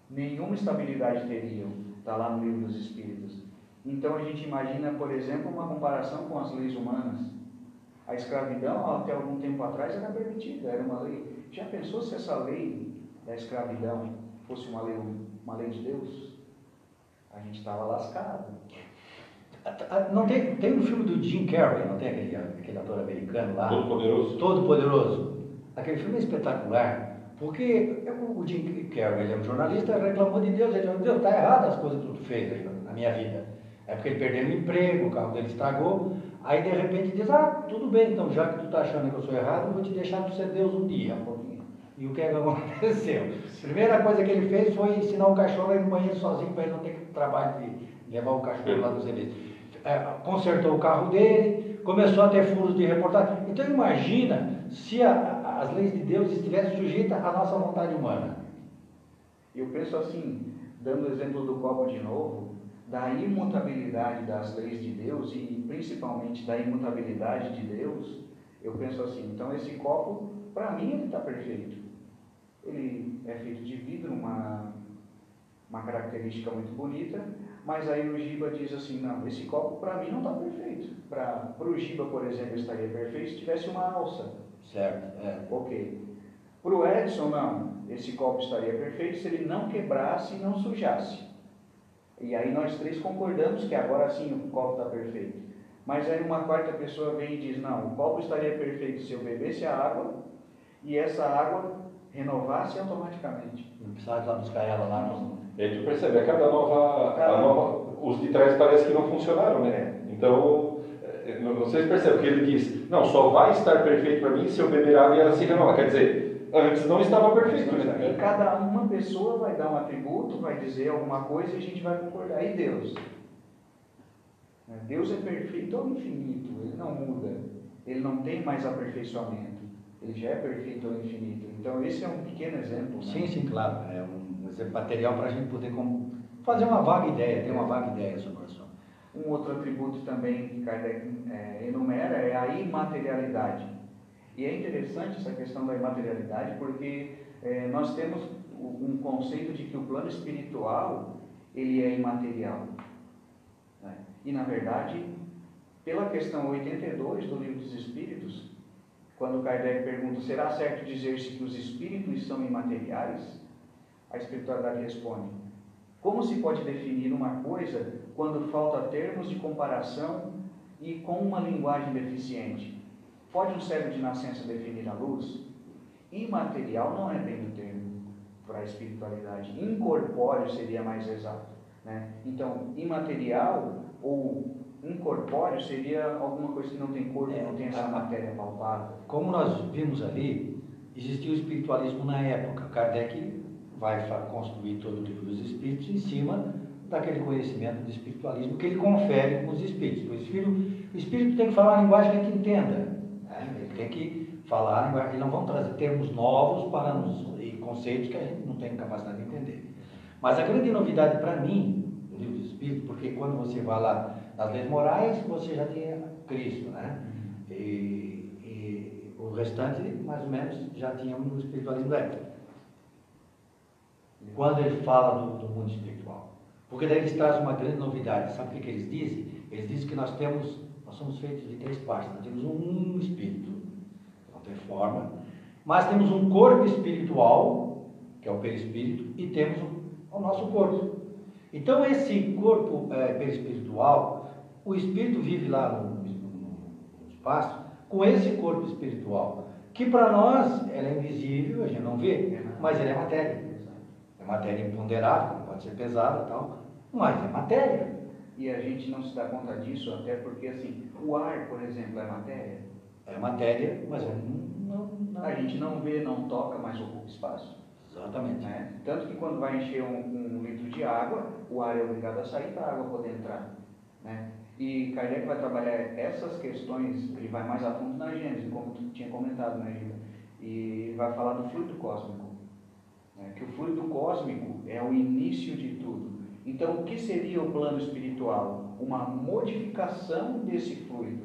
nenhuma estabilidade teriam. Está lá no livro dos Espíritos. Então a gente imagina, por exemplo, uma comparação com as leis humanas. A escravidão, até algum tempo atrás, era permitida, era uma lei. Já pensou se essa lei da escravidão fosse uma lei, uma lei de Deus? A gente estava lascado. Não tem, tem um filme do Jim Carrey, não tem aquele, aquele ator americano lá? Todo Poderoso. Todo Poderoso. Aquele filme é espetacular. Porque o Jim Carrey, ele é um jornalista, reclamou de Deus, ele falou, Deus, está errado as coisas que tu fez aí na minha vida. É porque ele perdeu o emprego, o carro dele estragou, aí de repente diz, ah, tudo bem, então já que tu está achando que eu sou errado, eu vou te deixar tu ser Deus um dia. E o que, é que aconteceu? Primeira coisa que ele fez foi ensinar o cachorro a ir no banheiro sozinho, para ele não ter trabalho de levar o cachorro lá no serviço. É, consertou o carro dele, começou a ter furos de reportagem. Então imagina se a, as leis de Deus estivessem sujeitas à nossa vontade humana. Eu penso assim, dando o exemplo do copo de novo, da imutabilidade das leis de Deus e principalmente da imutabilidade de Deus, eu penso assim, então esse copo, para mim, ele está perfeito. Ele é feito de vidro, uma, uma característica muito bonita, mas aí o Giba diz assim, não, esse copo para mim não está perfeito. Para o Giba, por exemplo, estaria perfeito se tivesse uma alça. Certo, é. Ok. Para o Edson, não. Esse copo estaria perfeito se ele não quebrasse e não sujasse. E aí nós três concordamos que agora sim o copo está perfeito. Mas aí uma quarta pessoa vem e diz, não, o copo estaria perfeito se eu bebesse a água e essa água renovasse automaticamente. Não precisava buscar ela lá. Não. E aí tu percebe, a cada nova, a nova os de trás parece que não funcionaram, né? Então, é, não sei se percebe o que ele diz. Não, só vai estar perfeito para mim se eu beber água e ela se renovar. Quer dizer, antes não estava perfeito. Né? E cada uma pessoa vai dar um atributo, vai dizer alguma coisa e a gente vai concordar. E Deus? Né? Deus é perfeito ao infinito, ele não muda, ele não tem mais aperfeiçoamento, ele já é perfeito ao infinito. Então, esse é um pequeno exemplo. Né? Sim, sim, claro. É um exemplo material para a gente poder fazer uma vaga ideia, ter uma vaga ideia sobre o assunto. Um outro atributo também que Kardec é, enumera é a imaterialidade. E é interessante essa questão da imaterialidade porque é, nós temos um conceito de que o plano espiritual ele é imaterial. Né? E na verdade, pela questão 82 do Livro dos Espíritos, quando Kardec pergunta, será certo dizer-se que os espíritos são imateriais? A espiritualidade responde, como se pode definir uma coisa quando falta termos de comparação e com uma linguagem deficiente? Pode um cego de nascença definir a luz? Imaterial não é bem o termo para a espiritualidade. Incorpóreo seria mais exato. Né? Então, imaterial ou incorpóreo seria alguma coisa que não tem corpo, é, não tem essa matéria palpável. Como nós vimos ali, existia o espiritualismo na época. Kardec vai construir todo o livro dos espíritos em cima daquele conhecimento do espiritualismo que ele confere com os espíritos. O espírito, o espírito tem que falar a linguagem que a gente entenda. Né? Ele tem que falar a linguagem, eles não vão trazer termos novos para nos, conceitos que a gente não tem capacidade de entender. Mas a grande novidade para mim, no livro dos espíritos, porque quando você vai lá nas leis morais, você já tinha Cristo, né? E, e o restante, mais ou menos, já tínhamos no espiritualismo da época quando ele fala do, do, mundo espiritual. Porque daí eles trazem uma grande novidade. Sabe o que, que eles dizem? Eles dizem que nós temos, nós somos feitos de três partes. Nós temos um espírito, não tem forma, mas temos um corpo espiritual, que é o perispírito, e temos o, o nosso corpo. Então esse corpo é, perispiritual, o espírito vive lá no, no, espaço com esse corpo espiritual, que para nós é invisível, a gente não vê, mas ele é matéria matéria imponderável, pode ser pesada e tal, mas é matéria. E a gente não se dá conta disso, até porque assim, o ar, por exemplo, é matéria. É matéria, mas é não, não, a gente não vê, não toca, mas ocupa espaço. Exatamente. Né? Tanto que quando vai encher um, um, litro de água, o ar é obrigado a sair para a água poder entrar. Né? E Kardec vai trabalhar essas questões, ele vai mais a fundo na Gênesis, como tu tinha comentado, né, Gila? E vai falar do fluido cósmico né, que o fluido cósmico é o início de tudo. Então, o que seria o plano espiritual? Uma modificação desse fluido,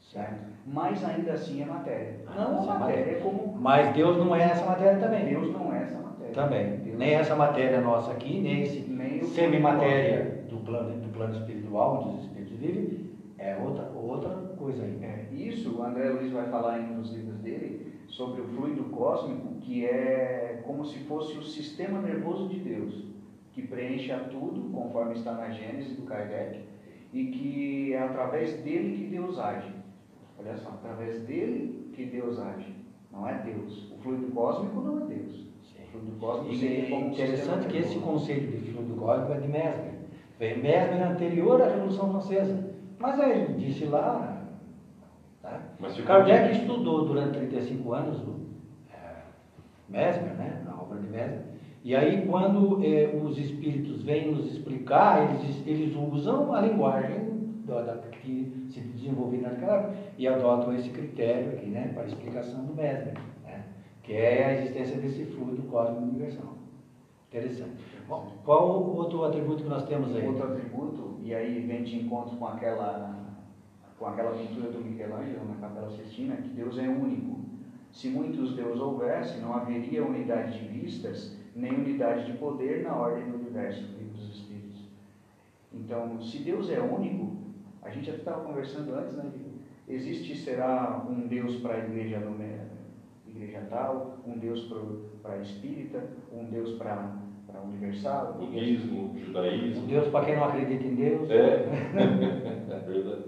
certo? Mas ainda assim é matéria. Ah, não é matéria, é como... Mas Deus não é essa matéria também. Deus não é essa matéria. Também. Deus nem essa matéria nossa aqui, nem esse nem semimatéria do plano, do plano espiritual, onde os espíritos vivem, é outra, outra coisa aí. É, isso o André Luiz vai falar em um dos livros dele, sobre o fluido cósmico, que é como se fosse o sistema nervoso de Deus, que preenche a tudo, conforme está na Gênesis do Kardec, e que é através dele que Deus age. Olha só, através dele que Deus age. Não é Deus. O fluido cósmico não é Deus. O fluido cósmico e seria como interessante que esse conceito de fluido cósmico é de Mesmer. Mesmer é anterior à Revolução Francesa. Mas ele disse lá, Tá? Mas Kardec estudou durante 35 anos o é, Mesmer, né, a obra de Mesmer, e aí quando é, os espíritos vêm nos explicar, eles, eles usam a linguagem da, que se desenvolveu naquela época e adotam esse critério aqui, né, para a explicação do Mesmer, né, que é a existência desse fluido cósmico universal. Interessante. Bom, qual o outro atributo que nós temos aí? Outro atributo, e aí vem de encontro com aquela com aquela pintura do Michelangelo na Capela Sistina, que Deus é único. Se muitos deuses houvesse, não haveria unidade de vistas, nem unidade de poder na ordem do universo, livro dos Espíritos. Então, se Deus é único, a gente já estava conversando antes, né? Existe, será um Deus para a igreja, igreja tal, um Deus para a espírita, um Deus para para universal. Budismo, judaísmo. Um Deus para quem não acredita em Deus. É, é verdade.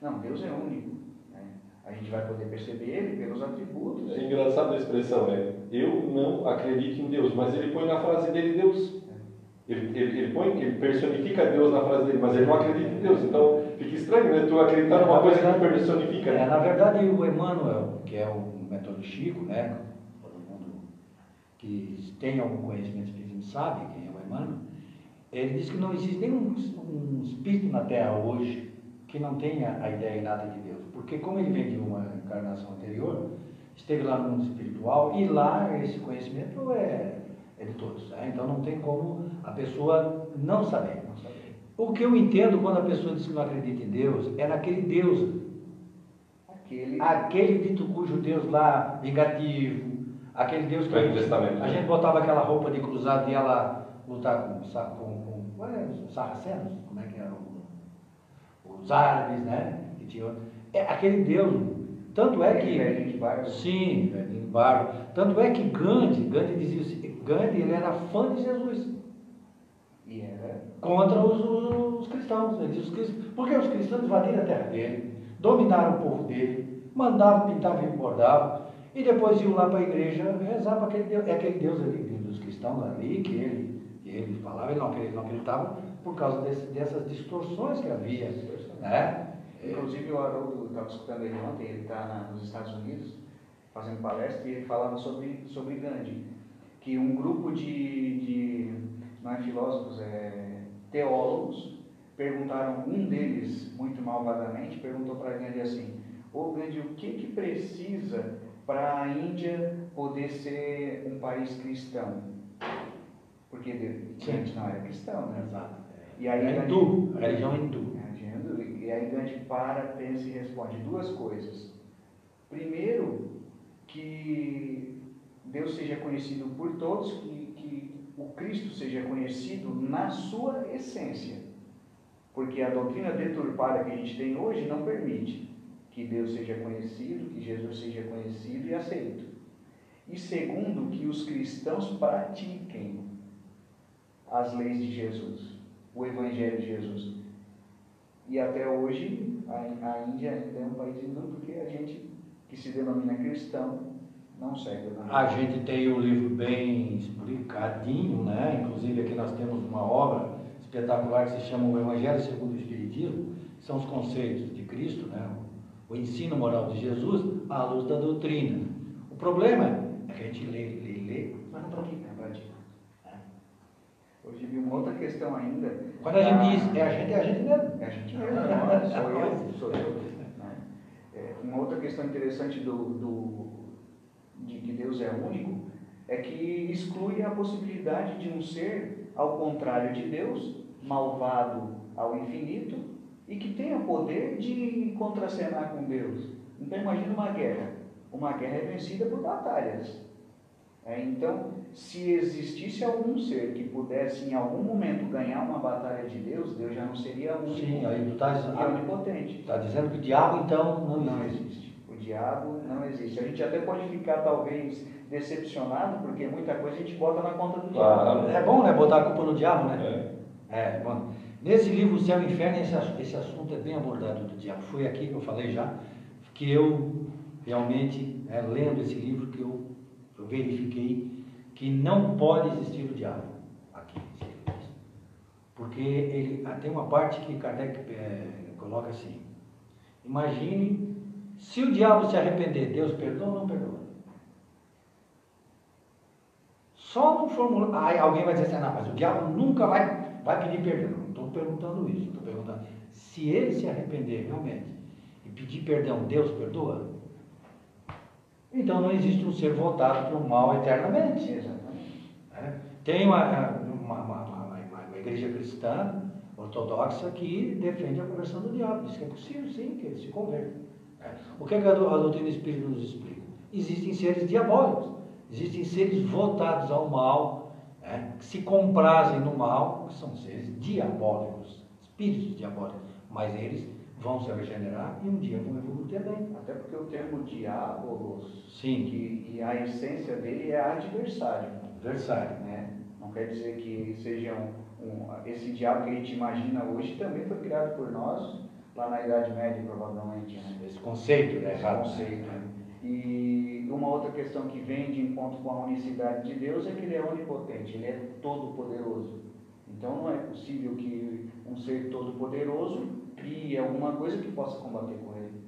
Não, Deus é único. Né? A gente vai poder perceber ele pelos atributos. É engraçada a expressão, né? Eu não acredito em Deus, mas ele põe na frase dele Deus. Ele, ele, ele, põe, ele personifica Deus na frase dele, mas ele não acredita em Deus. Então fica estranho, né? Tu acreditar numa coisa que não personifica. É, Né? na verdade, o Emmanuel, que é o mentor do Chico, né? Todo mundo que tem algum conhecimento espírita sabe quem é o Emmanuel. Ele diz que não existe nenhum um espírito na Terra hoje que não tenha a ideia inata de Deus. Porque como ele vem de uma encarnação anterior, esteve lá no mundo espiritual e lá esse conhecimento é, é de todos. né? Então não tem como a pessoa não saber. Não saber. O que eu entendo quando a pessoa diz que não acredita em Deus é naquele Deus Aquele. aquele dito cujo Deus lá, vingativo, aquele Deus que a gente, a gente botava aquela roupa de cruzado e ia lá lutar com, com, com é, os sarracenos, como é que eram? Os árabes, né? Que tinham, é aquele Deus, tanto é que... Velhinho de barba. Sim, velhinho de barba. Tanto é que Gandhi, Gandhi dizia assim, Gandhi ele era fã de Jesus era. Contra os, os- os cristãos. Ele diz, os cristãos. Porque os cristãos invadiram a terra dele, dominaram o povo dele, mandavam, pintavam e bordavam, e depois iam lá para a igreja rezar para aquele Deus, é aquele Deus ali, dos cristãos ali, que ele, que ele falava, ele não, acreditava- não acreditava por causa desse- dessas distorções que havia. Né? Inclusive o Haroldo, eu estava escutando ele ontem, ele está nos Estados Unidos fazendo palestra e ele falava sobre, sobre Gandhi, que um grupo de, de não é filósofos, é teólogos, perguntaram, um deles, muito malvadamente, perguntou para Gandhi assim, ô Gandhi, o que que precisa para a Índia poder ser um país cristão? Porque Gandhi não era cristão, né? Exato. E aí, é hindu, religião hindu. Entendendo? E aí Gandhi para, pensa e responde duas coisas. Primeiro, que Deus seja conhecido por todos, que o Cristo seja conhecido na sua essência. Porque a doutrina deturpada que a gente tem hoje não permite que Deus seja conhecido, que Jesus seja conhecido e aceito. E segundo, que os cristãos pratiquem as leis de Jesus, o Evangelho de Jesus. E até hoje, a, Índia ainda é um país hindu, porque a gente que se denomina cristão não segue o Evangelho. A gente tem o livro bem explicadinho, né? Inclusive aqui nós temos uma obra espetacular que se chama O Evangelho segundo o Espiritismo, que são os conceitos de Cristo, né? O ensino moral de Jesus à luz da doutrina. O problema é que a gente lê, lê, lê, mas não pratica. Não pratica. Hoje vi uma outra questão ainda. Quando a gente da- diz, é a gente, é a gente mesmo. É a gente mesmo, é nós, sou eu, sou eu. né? É, uma outra questão interessante do, do, de que Deus é único é que exclui a possibilidade de um ser, ao contrário de Deus, malvado ao infinito e que tenha poder de contracenar com Deus. Então imagina uma guerra. Uma guerra é vencida por batalhas. É, então, se existisse algum ser que pudesse em algum momento ganhar uma batalha de Deus, Deus já não seria único Sim, aí tu está e onipotente. tá dizendo que o diabo então não, Não existe. existe. Diabo não existe. A gente até pode ficar talvez decepcionado, porque muita coisa a gente bota na conta do diabo. É bom, né? Botar a culpa no diabo, né? É. É, bom, nesse livro, Céu e Inferno, esse, esse assunto é bem abordado do diabo. Foi aqui que eu falei já, que eu realmente, é, lendo esse livro, que eu, eu verifiquei que não pode existir o diabo aqui. Porque ele tem uma parte que Kardec é, coloca assim, imagine se o diabo se arrepender, Deus perdoa ou não perdoa? Só no formulário. Aí alguém vai dizer assim, não, mas o diabo nunca vai, vai pedir perdão. Não estou perguntando isso, estou perguntando. Se ele se arrepender realmente e pedir perdão, Deus perdoa? Então não existe um ser voltado para o mal eternamente. Exatamente. né? Tem uma, uma, uma, uma- uma- uma igreja cristã ortodoxa que defende a conversão do diabo. Diz que é possível, sim, que ele se converta. O que, é que a, a doutrina espírita nos explica? Existem seres diabólicos, existem seres voltados ao mal, né? que se comprazem no mal, que são seres diabólicos, espíritos diabólicos. Mas eles vão se regenerar e um dia vão evoluir também. Até porque o termo diabolos, Sim, que, e a essência dele é adversário. adversário. Né? Não quer dizer que seja um, um- esse diabo que a gente imagina hoje também foi criado por nós lá na Idade Média, provavelmente. Né? Esse conceito, né? Esse conceito. né? E uma outra questão que vem de encontro com a unicidade de Deus é que ele é onipotente, ele é todo poderoso. Então não é possível que um ser todo-poderoso crie alguma coisa que possa combater com ele,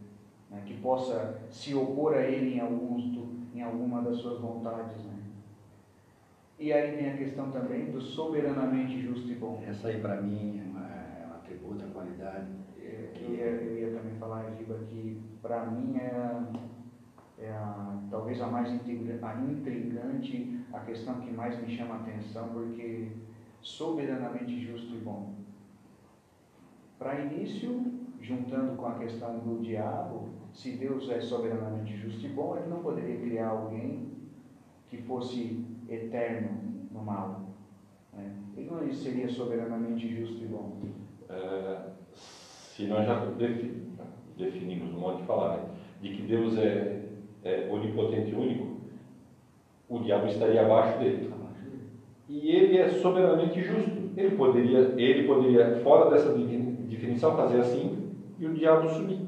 né? que possa se opor a ele em, alguns em alguma das suas vontades. Né? E aí vem a questão também do soberanamente justo e bom. Essa aí para mim é, uma, é um atributo, a qualidade. É, eu ia, eu ia também falar, Giba, que para mim é, é a, talvez a mais intrigante, a questão que mais me chama a atenção, porque soberanamente justo e bom. Para início, juntando com a questão do diabo, se Deus é soberanamente justo e bom, ele não poderia criar alguém que fosse eterno no mal. Né? Ele não seria soberanamente justo e bom. É, se nós já definimos um modo de falar, né? de que Deus é, é onipotente e único, o diabo estaria abaixo dele. E ele é soberanamente justo. Ele poderia, ele poderia fora dessa definição, fazer assim e o diabo sumir.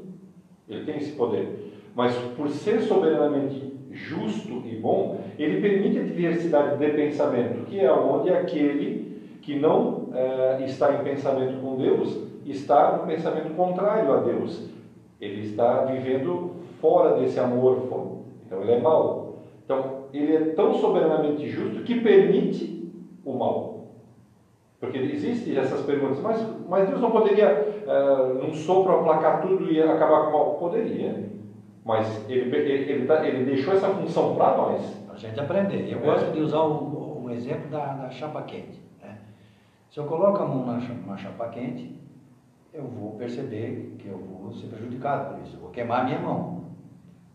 Ele tem esse poder. Mas por ser soberanamente justo e bom, ele permite a diversidade de pensamento, que é onde aquele que não é, está em pensamento com Deus está no pensamento contrário a Deus. Ele está vivendo fora desse amor, então ele é mau. Então ele é tão soberanamente justo que permite o mal. Porque existem essas perguntas, mas, mas Deus não poderia, uh, num sopro, aplacar tudo e acabar com o mal? Poderia. Mas ele, ele, ele, tá, ele deixou essa função para nós. Para a gente aprender. Eu é. gosto de usar o, o exemplo da, da, chapa quente. Né? Se eu coloco a mão na chapa, chapa quente, eu vou perceber que eu vou ser prejudicado por isso. Eu vou queimar a minha mão.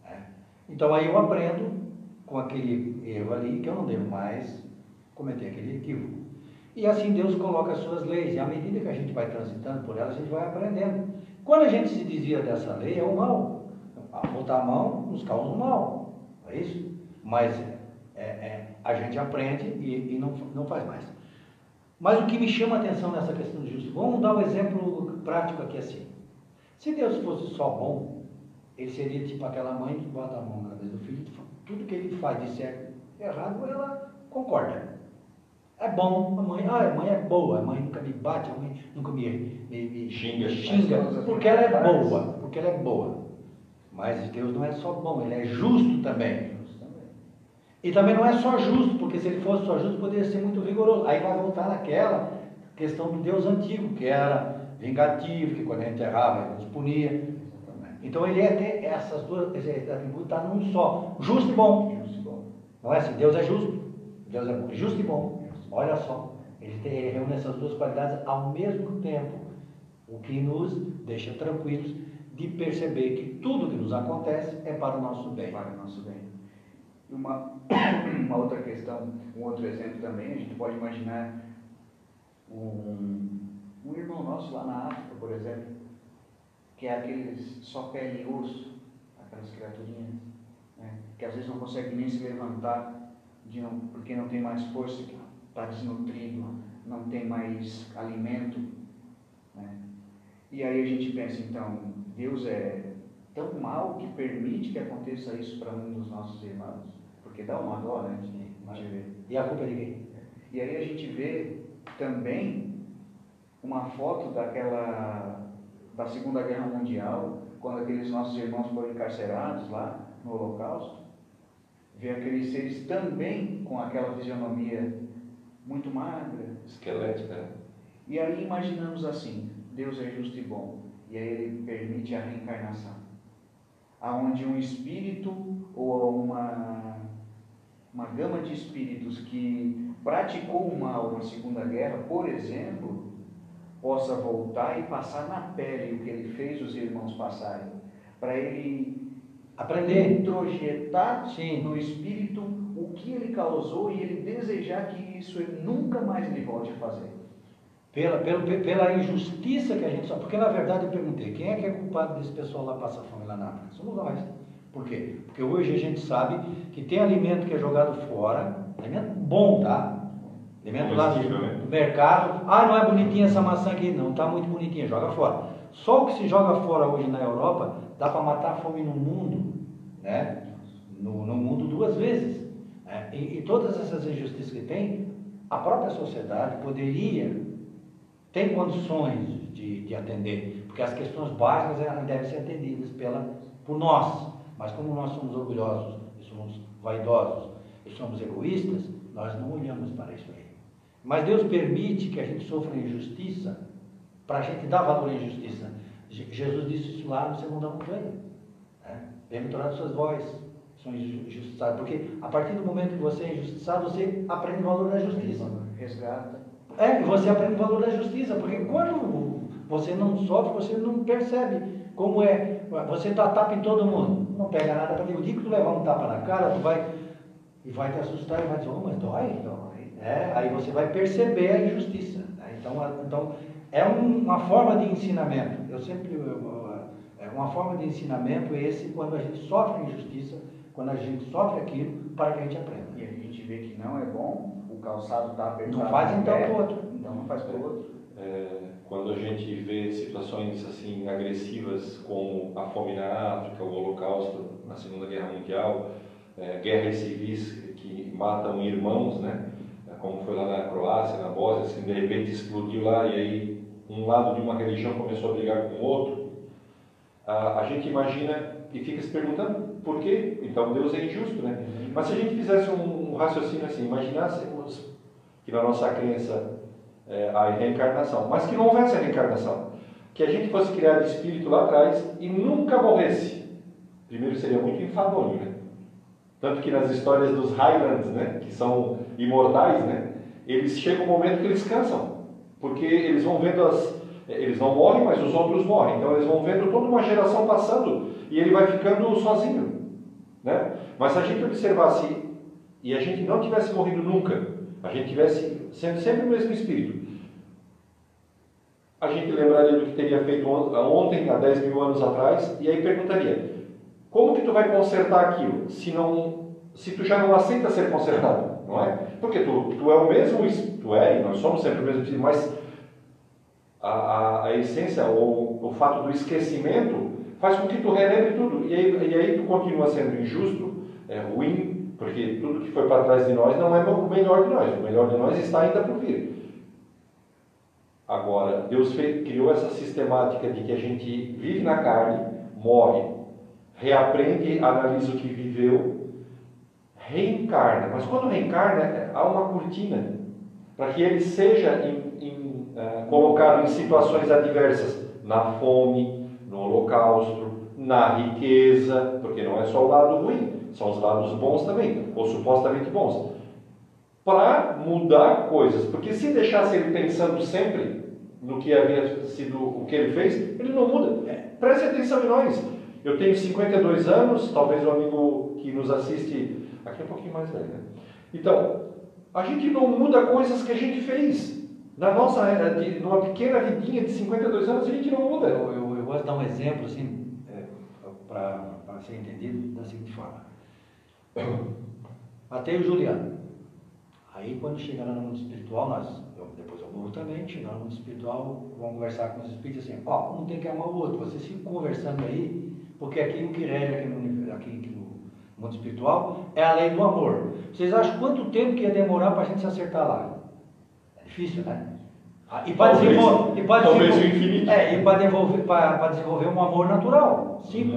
Né? Então aí eu aprendo com aquele erro ali que eu não devo mais cometer aquele equívoco. E assim Deus coloca as suas leis. E à medida que a gente vai transitando por elas, a gente vai aprendendo. Quando a gente se desvia dessa lei, é o mal botar a mão nos causa um mal. é isso? Mas é, é, a gente aprende e, e, não, não faz mais. Mas o que me chama a atenção nessa questão de justiça, vamos dar um exemplo prático aqui assim. Se Deus fosse só bom, ele seria tipo aquela mãe que bota a mão na cabeça do filho, tudo que ele faz de certo e errado, ela concorda. É bom, a mãe, ah, a mãe é boa, a mãe nunca me bate, a mãe nunca me, me, me xinga, xinga porque ela é boa, porque ela é boa. Mas Deus não é só bom, Ele é justo também. E também não é só justo, porque se ele fosse só justo, poderia ser muito rigoroso. Aí vai voltar naquela questão do Deus antigo, que era vingativo, que quando a gente errava, ele nos punia. Então ele é ter essas duas, esse atributo está num só, justo e bom. Não é assim? Deus é justo, Deus é justo e bom. Olha só, ele, tem, ele reúne essas duas qualidades ao mesmo tempo, o que nos deixa tranquilos de perceber que tudo que nos acontece é para o nosso bem. Para o nosso bem. Uma, uma outra questão, um outro exemplo também, a gente pode imaginar um, um irmão nosso lá na África, por exemplo, que é aqueles só pele e osso, aquelas criaturinhas, né, que às vezes não consegue nem se levantar de não, porque não tem mais força, está desnutrido, não tem mais alimento. Né. E aí a gente pensa, então, Deus é tão mal que permite que aconteça isso para um dos nossos irmãos. Porque dá uma dó, né? De, ver. E a culpa é de quem? E aí a gente vê também uma foto daquela da Segunda Guerra Mundial, quando aqueles nossos irmãos foram encarcerados lá no Holocausto, vê aqueles seres também com aquela fisionomia muito magra, esquelética. E aí imaginamos assim: Deus é justo e bom e aí ele permite a reencarnação, aonde um espírito ou uma, uma gama de espíritos que praticou o mal na Segunda Guerra, por exemplo, possa voltar e passar na pele o que ele fez os irmãos passarem, para ele aprender, introjetar Sim. no espírito o que ele causou e ele desejar que isso ele nunca mais ele volte a fazer pela, pela, pela injustiça que a gente só. Porque na verdade eu perguntei, quem é que é culpado desse pessoal lá passar fome lá na África? Somos nós. Por quê? Porque hoje a gente sabe que tem alimento que é jogado fora, alimento bom, tá? Lá do, né? do mercado. Ah, não é bonitinha essa maçã aqui. Não, está muito bonitinha, joga fora. Só o que se joga fora hoje na Europa dá para matar a fome no mundo, né? No, no mundo duas vezes. Né? E, e todas essas injustiças que tem, a própria sociedade poderia tem condições de, de atender, porque as questões básicas elas devem ser atendidas pela, por nós. Mas como nós somos orgulhosos, somos vaidosos e somos egoístas, nós não olhamos para isso aí. Mas Deus permite que a gente sofra injustiça para a gente dar valor à injustiça. Jesus disse isso lá no segundo evangelho. Né? Bem-aventurados suas vozes, são injustiçados. Porque a partir do momento que você é injustiçado, você aprende o valor da justiça. Resgata. É, você aprende o valor da justiça, porque quando você não sofre, você não percebe como é. Você dá tapa em todo mundo, não pega nada para ti. O dia que tu levar um tapa na cara, tu vai e vai te assustar e vai dizer, oh, mas dói? Dói. É, aí você vai perceber a injustiça. Né? Então, então, é uma forma de ensinamento. Eu sempre. É uma forma de ensinamento esse quando a gente sofre injustiça, quando a gente sofre aquilo, para que a gente aprenda. E a gente vê que não é bom, o calçado está apertado. Não faz então para o outro. Então não faz para o outro. É, quando a gente vê situações assim agressivas como a fome na África, o Holocausto na Segunda Guerra Mundial, é, guerras civis que matam irmãos, né? Como foi lá na Croácia, na Bósnia, assim, de repente explodiu lá e aí um lado de uma religião começou a brigar com o outro. A, a gente imagina e fica se perguntando por quê? Então Deus é injusto, né? Mas se a gente fizesse um, um raciocínio assim, imaginássemos que na nossa crença é, a reencarnação, mas que não houvesse a reencarnação, que a gente fosse criado espírito lá atrás e nunca morresse. Primeiro seria muito enfadonho, né? Tanto que nas histórias dos Highlands, né, que são imortais, né, eles chegam um momento que eles cansam, porque eles vão vendo as. Eles não morrem, mas os outros morrem. Então eles vão vendo toda uma geração passando e ele vai ficando sozinho. Né? Mas se a gente observasse e a gente não tivesse morrido nunca, a gente tivesse sendo sempre o mesmo espírito, a gente lembraria do que teria feito ontem, há 10 mil anos atrás, e aí perguntaria: como que tu vai consertar aquilo se não se tu já não aceita ser consertado, não é? Porque tu, tu é o mesmo, tu é, e nós somos sempre o mesmo, mas a, a, a essência, ou o fato do esquecimento, faz com que tu relembre tudo, e aí, e aí tu continua sendo injusto, é ruim, porque tudo que foi para trás de nós não é o melhor de nós, o melhor de nós está ainda por vir. Agora, Deus criou essa sistemática de que a gente vive na carne, morre, reaprende, analisa o que viveu, reencarna. Mas quando reencarna, há uma cortina para que ele seja em, em, uh, colocado em situações adversas, na fome, no holocausto, na riqueza, porque não é só o lado ruim, são os lados bons também, ou supostamente bons. Para mudar coisas, porque se deixasse ele pensando sempre no que havia sido o que ele fez, ele não muda. Preste atenção em nós. Eu tenho 52 anos, talvez o amigo que nos assiste aqui é um pouquinho mais velho. Né? Então, a gente não muda coisas que a gente fez. Na nossa, de, numa pequena vidinha de 52 anos, a gente não muda. Eu, eu, eu vou dar um exemplo, assim, é, para ser entendido da seguinte forma. Até o Juliano. Aí, quando chegar no mundo espiritual, nós, eu, depois eu morro também, chegar no mundo espiritual, vamos conversar com os espíritos assim, ó, um tem que amar o outro. Vocês ficam conversando aí, porque aqui o que rege aqui no, aqui, no mundo espiritual é a lei do amor. Vocês acham quanto tempo que ia demorar para a gente se acertar lá? É difícil, né? Ah, e para desenvolver, e para desenvolver, é, e para desenvolver, para, desenvolver um amor natural, sim,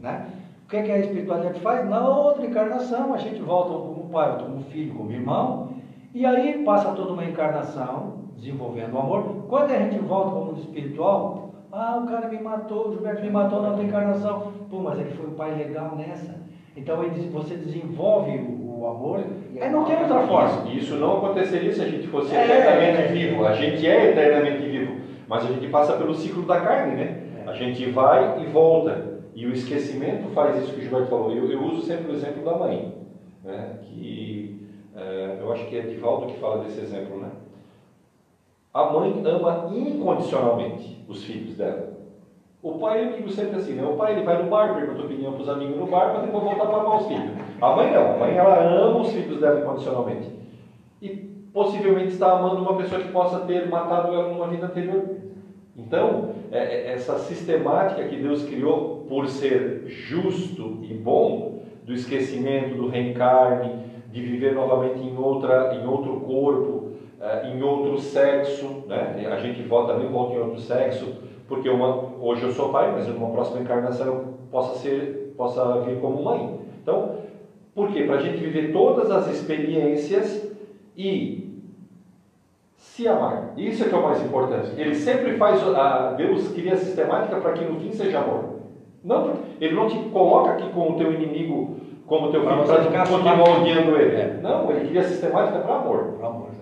né? O que, é que a espiritualidade faz? Na outra encarnação, a gente volta como pai, como filho, como irmão, e aí passa toda uma encarnação desenvolvendo o amor. Quando a gente volta para o mundo espiritual, ah, o cara me matou, o Gilberto me matou na outra encarnação. Pô, mas ele foi um pai legal nessa. Então você desenvolve o, o amor aí não tem outra forma. Isso não aconteceria se a gente fosse é, eternamente é, vivo. A gente é eternamente vivo, mas a gente passa pelo ciclo da carne, né? É. A gente vai e volta. E o esquecimento faz isso que o Gilberto falou. Eu, eu uso sempre o exemplo da mãe, né? que é, eu acho que é Divaldo que fala desse exemplo, né? A mãe ama incondicionalmente os filhos dela. O pai, eu digo sempre assim, né? O pai ele vai no bar, pergunta opinião para os amigos no bar, para depois voltar para amar os filhos. A mãe não, a mãe ela ama os filhos dela incondicionalmente. E possivelmente está amando uma pessoa que possa ter matado ela numa vida anterior. Então, é, é, essa sistemática que Deus criou por ser justo e bom, do esquecimento, do reencarne, de viver novamente em, outra, em outro corpo, uh, em outro sexo, né? a gente volta, também volta em outro sexo, porque uma, hoje eu sou pai, mas em uma próxima encarnação eu possa, ser, possa vir como mãe. Então, por quê? Para a gente viver todas as experiências e se amar. Isso é que é o mais importante. Ele sempre faz, a, Deus cria a sistemática para que no fim seja amor. Não, ele não te coloca aqui como teu inimigo, como teu filho, para continuar odiando ele. É. Não, ele cria a sistemática para amor. Para amor.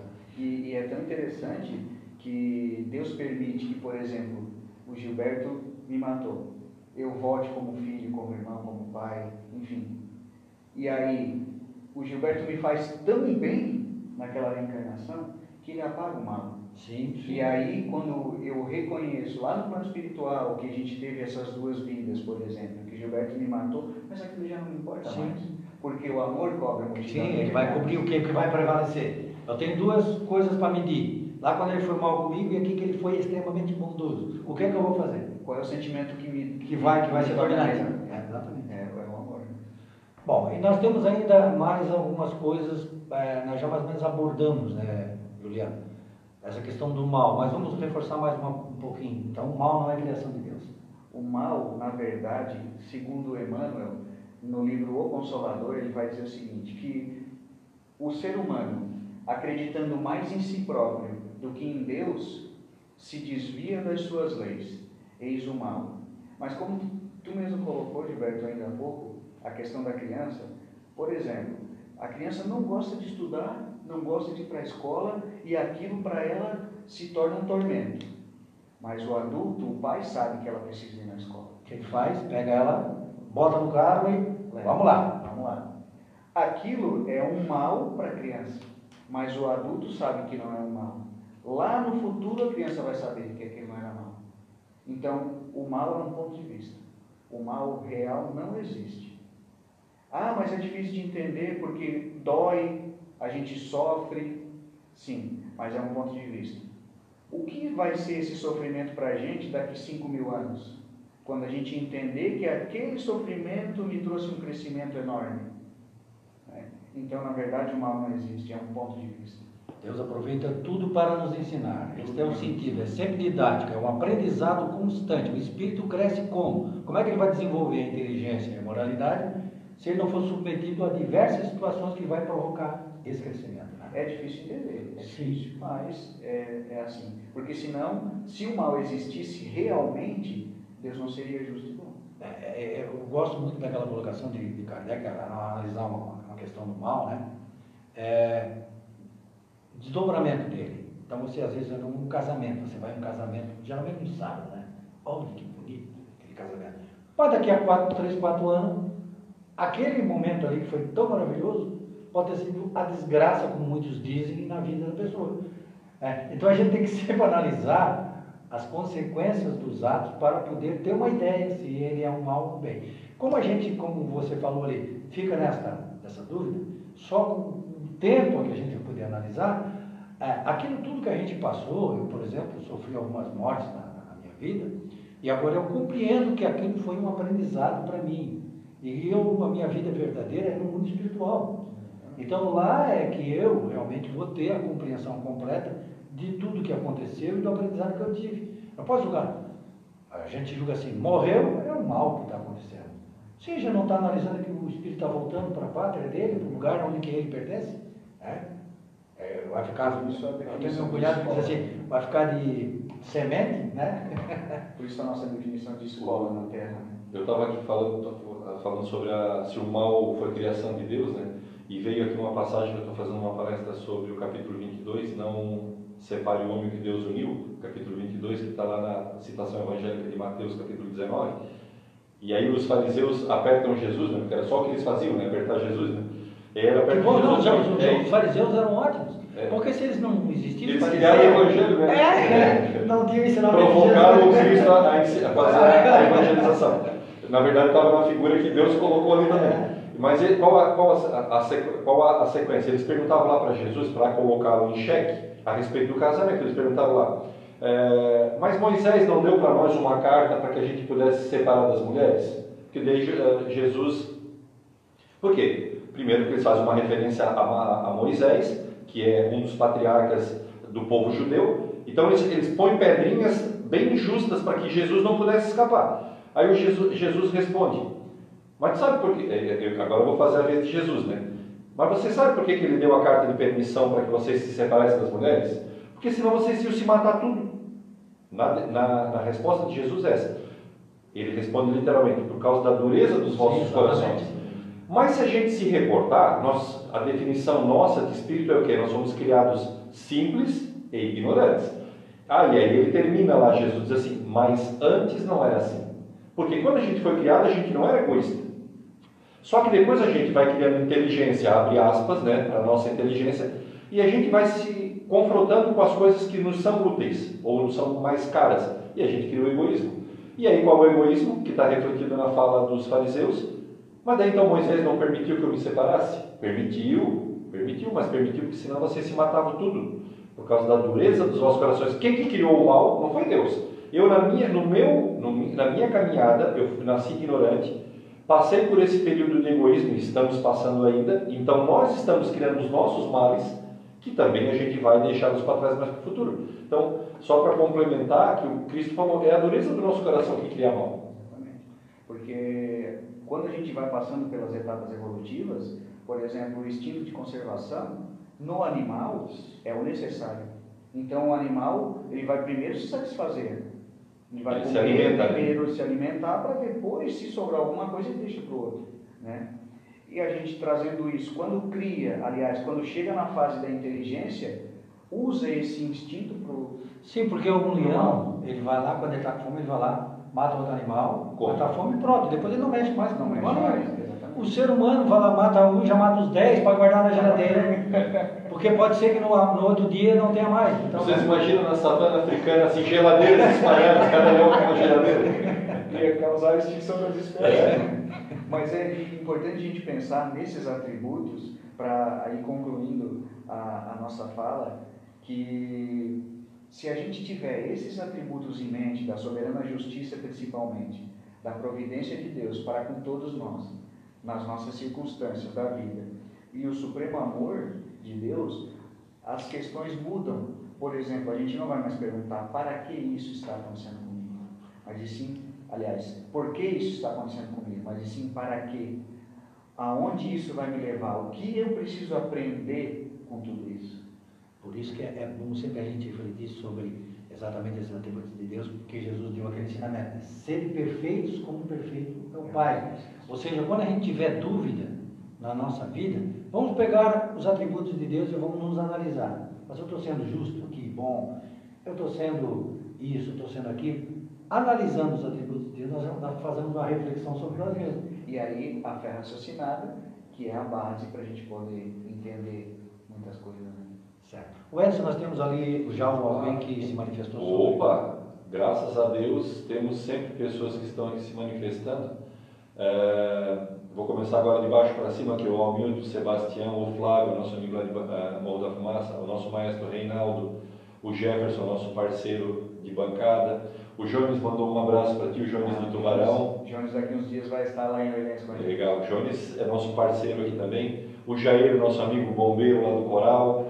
Interessante que Deus permite que, por exemplo, o Gilberto me matou. Eu volte como filho, como irmão, como pai, enfim. E aí, o Gilberto me faz tão bem naquela reencarnação que ele apaga o mal. Sim, sim. E aí, quando eu reconheço lá no plano espiritual que a gente teve essas duas vidas, por exemplo, que Gilberto me matou, mas aquilo já não importa sim. mais. Porque o amor cobra multidão. Sim, ele vai cobrir o quê? Que vai prevalecer. Eu tenho duas coisas para medir. Lá quando ele foi mal comigo e aqui que ele foi extremamente bondoso. O que é que eu vou fazer? Qual é o sentimento que me que vai que vai se tornar? É, exatamente. É, é o amor. Bom, e nós temos ainda mais algumas coisas, é, nós já mais ou menos abordamos, né, Juliano? Essa questão do mal, mas vamos reforçar mais uma, um pouquinho. Então, o mal não é criação de Deus. O mal, na verdade, segundo Emmanuel, no livro O Consolador, ele vai dizer o seguinte, que o ser humano, acreditando mais em si próprio do que em Deus, se desvia das suas leis. Eis o mal. Mas como tu mesmo colocou, Gilberto, ainda há pouco, a questão da criança, por exemplo, a criança não gosta de estudar, não gosta de ir para a escola e aquilo para ela se torna um tormento. Mas o adulto, o pai sabe que ela precisa ir na escola. O que ele faz? Pega ela, bota no carro e Leva. vamos lá. Vamos lá. Aquilo é um mal para a criança, mas o adulto sabe que não é um mal. Lá no futuro a criança vai saber que aquilo não era mal. Então, o mal é um ponto de vista. O mal real não existe. Ah, mas é difícil de entender porque dói, a gente sofre. Sim, mas é um ponto de vista. O que vai ser esse sofrimento para a gente daqui 5 mil anos? Quando a gente entender que aquele sofrimento me trouxe um crescimento enorme. Então, na verdade, o mal não existe, é um ponto de vista. Deus aproveita tudo para nos ensinar. Esse é o sentido, é sempre didático, é um aprendizado constante. O espírito cresce como? Como é que ele vai desenvolver a inteligência e a moralidade se ele não for submetido a diversas situações que vai provocar esse crescimento? Né? É difícil entender, é difícil, mas é, é assim. Porque senão, se o mal existisse realmente, Deus não seria justo e bom. É, é, é eu gosto muito daquela colocação de, de Kardec, analisar uma questão do mal, né? É, desdobramento dele. Então você às vezes num casamento, você vai num casamento, geralmente no sábado, né? Olha que bonito aquele casamento. Mas daqui a quatro, três, quatro anos, aquele momento ali que foi tão maravilhoso, pode ter sido a desgraça, como muitos dizem, na vida da pessoa. É, então a gente tem que sempre analisar as consequências dos atos para poder ter uma ideia se ele é um mal ou um bem. Como a gente, como você falou ali, fica nessa, nessa dúvida, só com o tempo que a gente poder analisar, é, aquilo tudo que a gente passou, eu, por exemplo, sofri algumas mortes na, na minha vida, e agora eu compreendo que aquilo foi um aprendizado para mim. E eu, a minha vida verdadeira é no mundo espiritual. Então lá é que eu realmente vou ter a compreensão completa de tudo que aconteceu e do aprendizado que eu tive. Não posso julgar. A gente julga assim, morreu, é o mal que está acontecendo. Se já não está analisando que o espírito está voltando para a pátria dele, para o lugar onde que ele pertence, é? É, vai ficar, isso é eu tenho meu cunhado que diz assim, vai ficar de semente, né? Por isso a nossa definição de escola na Terra. Né? Eu estava aqui falando, falando sobre a, se o mal foi criação de Deus, né? E veio aqui uma passagem que eu estou fazendo uma palestra sobre o capítulo 22, não separe o homem que Deus uniu, capítulo 22, que está lá na citação evangélica de Mateus, capítulo 19. E aí os fariseus apertam Jesus, né? Porque era só o que eles faziam, né? Apertar Jesus, né? Era apertar Bom, Jesus. Não, não, é, os fariseus eram ótimos. É. Porque se eles não existissem, eles criaram o evangelho, né? É, não tinham ensinamento. Provocaram o Cristo a, a fazer a evangelização. Na verdade, estava uma figura que Deus colocou ali também. É. Mas ele, qual, a, qual, a, a, qual a, sequência? Eles perguntavam lá para Jesus, para colocá-lo em xeque, a respeito do casamento. Eles perguntaram lá, é, mas Moisés não deu para nós uma carta para que a gente pudesse se separar das mulheres? Porque daí eh, Jesus. Por quê? Primeiro, que eles fazem uma referência a, a Moisés, que é um dos patriarcas do povo judeu. Então eles, eles põem pedrinhas bem justas para que Jesus não pudesse escapar. Aí Jesus, Jesus responde: Mas sabe por quê? É, é, eu, agora eu vou fazer a vez de Jesus, né? Mas você sabe por que, que ele deu a carta de permissão para que vocês se separassem das mulheres? Porque senão vocês iam se matar tudo. Na, na, na resposta de Jesus é essa. Ele responde literalmente, por causa da dureza dos vossos Sim, corações. Mas se a gente se reportar, nós, a definição nossa de espírito é o quê? Nós somos criados simples e ignorantes. Ah, e aí ele termina lá, Jesus diz assim, mas antes não era assim. Porque quando a gente foi criado, a gente não era egoísta. Só que depois a gente vai criando inteligência, abre aspas, né, para a nossa inteligência, e a gente vai se confrontando com as coisas que nos são úteis ou nos são mais caras. E a gente cria o egoísmo. E aí qual é o egoísmo que está refletido na fala dos fariseus? Mas daí então Moisés não permitiu que eu me separasse? Permitiu, permitiu, mas permitiu que senão vocês se matavam tudo. Por causa da dureza dos vossos corações. Quem que criou o mal não foi Deus. Eu na minha, no meu, no, na minha caminhada, eu nasci ignorante, passei por esse período de egoísmo, estamos passando ainda, então nós estamos criando os nossos males que também a gente vai deixá-los para trás mais para o futuro. Então, só para complementar, que o Cristo falou, é a dureza do nosso coração que cria mal. Exatamente. Porque quando a gente vai passando pelas etapas evolutivas, por exemplo, o instinto de conservação, no animal é o necessário. Então, o animal, ele vai primeiro se satisfazer. Ele vai ele comer, se né? primeiro se alimentar, para depois, se sobrar alguma coisa, ele deixa para o outro. Né? E a gente trazendo isso, quando cria, aliás, quando chega na fase da inteligência, usa esse instinto para o. Sim, porque o leão, ele vai lá, quando ele está com fome, ele vai lá, mata outro animal, Como? mata a fome e pronto. Depois ele não mexe mais. Não mexe mais. O ser humano vai lá, mata um, já mata os 10 para guardar na geladeira. Porque pode ser que no, no outro dia não tenha mais. Então, Vocês imaginam na savana africana assim, geladeiras espalhadas, cada leão com uma geladeira? Ia causar extinção das espécies. Mas é importante a gente pensar nesses atributos, para ir concluindo a, a nossa fala, que se a gente tiver esses atributos em mente, da soberana justiça principalmente, da providência de Deus para com todos nós, nas nossas circunstâncias da vida, e o supremo amor de Deus, as questões mudam. Por exemplo, a gente não vai mais perguntar para que isso está acontecendo comigo, mas sim aliás, por que isso está acontecendo comigo, mas sim para quê? Aonde isso vai me levar? O que eu preciso aprender com tudo isso? Por isso que é, é bom sempre a gente refletir sobre exatamente esses atributos de Deus, porque Jesus deu aquele ensinamento, né? serem perfeitos como perfeito é o Pai. Ou seja, quando a gente tiver dúvida na nossa vida, vamos pegar os atributos de Deus e vamos nos analisar. Mas eu estou sendo justo aqui, bom, eu estou sendo isso, estou sendo aquilo analisando os atributos nós fazemos uma reflexão sobre nós mesmos. E aí a fé raciocinada, que é a base para a gente poder entender muitas coisas. Né? Certo. O Edson, nós temos ali já alguém que se manifestou sobre. Opa! Graças a Deus, temos sempre pessoas que estão aqui se manifestando. É, vou começar agora de baixo para cima, que é o Almildo, o Sebastião, o Flávio, nosso amigo lá de uh, Morro da Fumaça, o nosso maestro Reinaldo, o Jefferson, nosso parceiro de bancada, o Jones mandou um abraço para ti, o Jones ah, do Tubarão. Jones daqui uns dias vai estar lá em Orleans com a gente. Legal, o Jones é nosso parceiro aqui também. O Jair, nosso amigo bombeiro lá do Coral.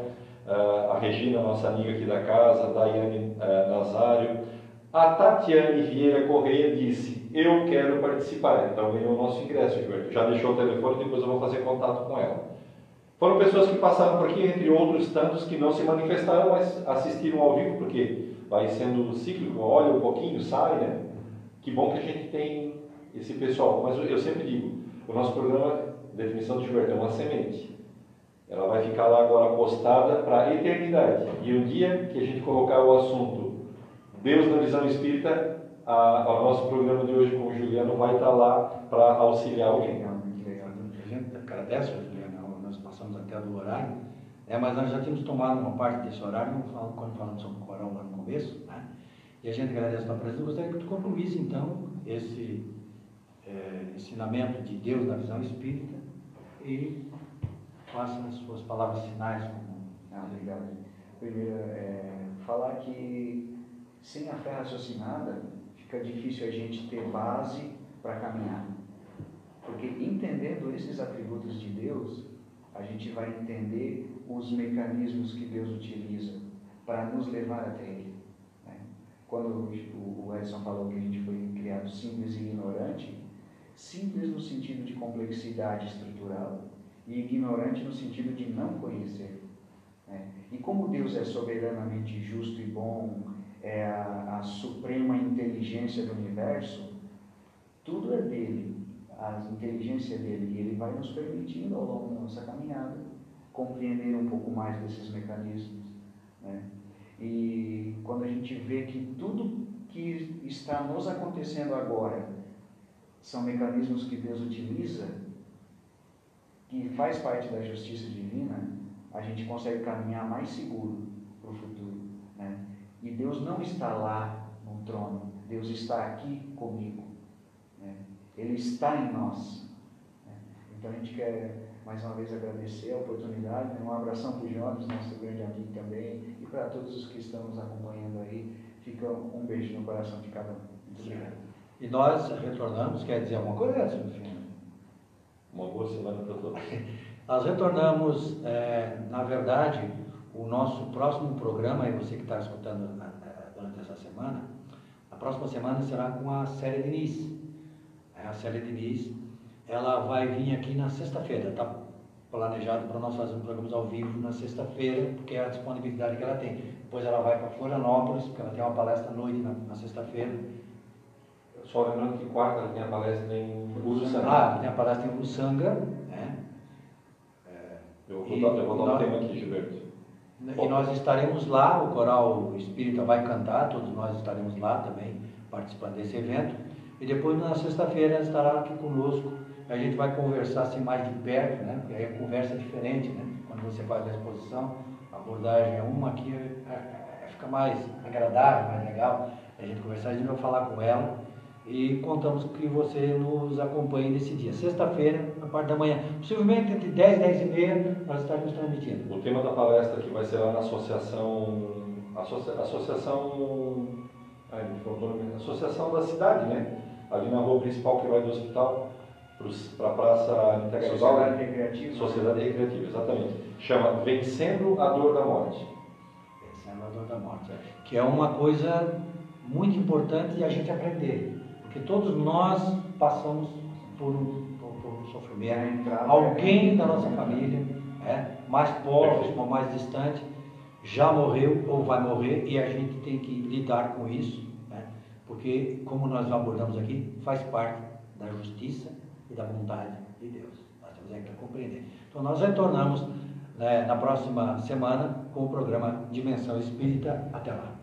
Uh, a Regina, nossa amiga aqui da casa. A Daiane uh, Nazário. A Tatiane Vieira Correia disse: Eu quero participar. Então ganhou o nosso ingresso, Gilberto. Já deixou o telefone, depois eu vou fazer contato com ela. Foram pessoas que passaram por aqui, entre outros tantos que não se manifestaram, mas assistiram ao vivo, porque vai sendo cíclico, olha um pouquinho, sai, né? Que bom que a gente tem esse pessoal. Mas eu sempre digo, o nosso programa, definição de Gilberto, é uma semente. Ela vai ficar lá agora postada para a eternidade. E o dia que a gente colocar o assunto Deus na visão espírita, o nosso programa de hoje com o Juliano vai estar lá para auxiliar alguém. A gente agradece, Juliano, nós passamos até do horário, é, mas nós já tínhamos tomado uma parte desse horário quando falamos sobre o coral lá no começo, né? E a gente agradece a tua presença. Eu gostaria que tu concluísse, então, esse é, ensinamento de Deus na visão espírita e faça as suas palavras finais. Como... Ah, obrigado. Primeiro, é, falar que sem a fé raciocinada fica difícil a gente ter base para caminhar. Porque entendendo esses atributos de Deus, a gente vai entender os mecanismos que Deus utiliza para nos levar até Ele. Quando o Edson falou que a gente foi criado simples e ignorante, simples no sentido de complexidade estrutural e ignorante no sentido de não conhecer. Né? E como Deus é soberanamente justo e bom, é a, a suprema inteligência do universo, tudo é dele, a inteligência dele, e ele vai nos permitindo ao longo da nossa caminhada compreender um pouco mais desses mecanismos. Né? E quando a gente vê que tudo que está nos acontecendo agora são mecanismos que Deus utiliza, que faz parte da justiça divina, a gente consegue caminhar mais seguro para o futuro. Né? E Deus não está lá no trono, Deus está aqui comigo. Né? Ele está em nós. Né? Então a gente quer mais uma vez agradecer a oportunidade, né? um abração para o Jones, nosso grande amigo também, e para todos os que estão nos acompanhando aí. Fica um beijo no coração de cada um. Muito obrigado. E nós retornamos, quer dizer alguma coisa, Edson? Uma boa semana para todos. Nós retornamos, é, na verdade, o nosso próximo programa, e você que está escutando durante essa semana, a próxima semana será com a Célia Diniz. É, a Célia Diniz, ela vai vir aqui na sexta-feira, está planejado para nós fazermos programas ao vivo na sexta-feira, porque é a disponibilidade que ela tem. Depois ela vai para Florianópolis, porque ela tem uma palestra à noite na, na sexta-feira. Só lembrando que quarta tem a palestra em Uruçanga. Ah, tem a palestra em Uruçanga, eu vou, dar, eu vou dar um tema aqui, Gilberto. E nós estaremos lá, o Coral Espírita vai cantar, todos nós estaremos lá também, participando desse evento. E depois, na sexta-feira, estará aqui conosco. A gente vai conversar assim mais de perto, né? Porque aí a conversa é diferente, né? Quando você faz a exposição, a abordagem é uma, aqui é, é, fica mais agradável, mais legal. A gente conversar, a gente vai falar com ela e contamos que você nos acompanhe nesse dia. Sexta-feira, a parte da manhã, possivelmente entre 10 e 10 e meia, nós estaremos transmitindo. O tema da palestra que vai ser lá na associação, associa, associação, ai, associação da cidade, né? Ali na rua principal que vai do hospital para a Praça Integrativa. Sociedade Recreativa. Sociedade Recreativa, exatamente. Chama Vencendo a Dor da Morte. Vencendo a Dor da Morte. Que é uma coisa muito importante de a gente aprender. Porque todos nós passamos por um, por, por um sofrimento. Alguém da nossa família, é, mais próximo ou mais distante, já morreu ou vai morrer e a gente tem que lidar com isso, né? porque, como nós abordamos aqui, faz parte da justiça e da vontade de Deus. Nós temos que compreender. Então, nós retornamos né, na próxima semana com o programa Dimensão Espírita. Até lá.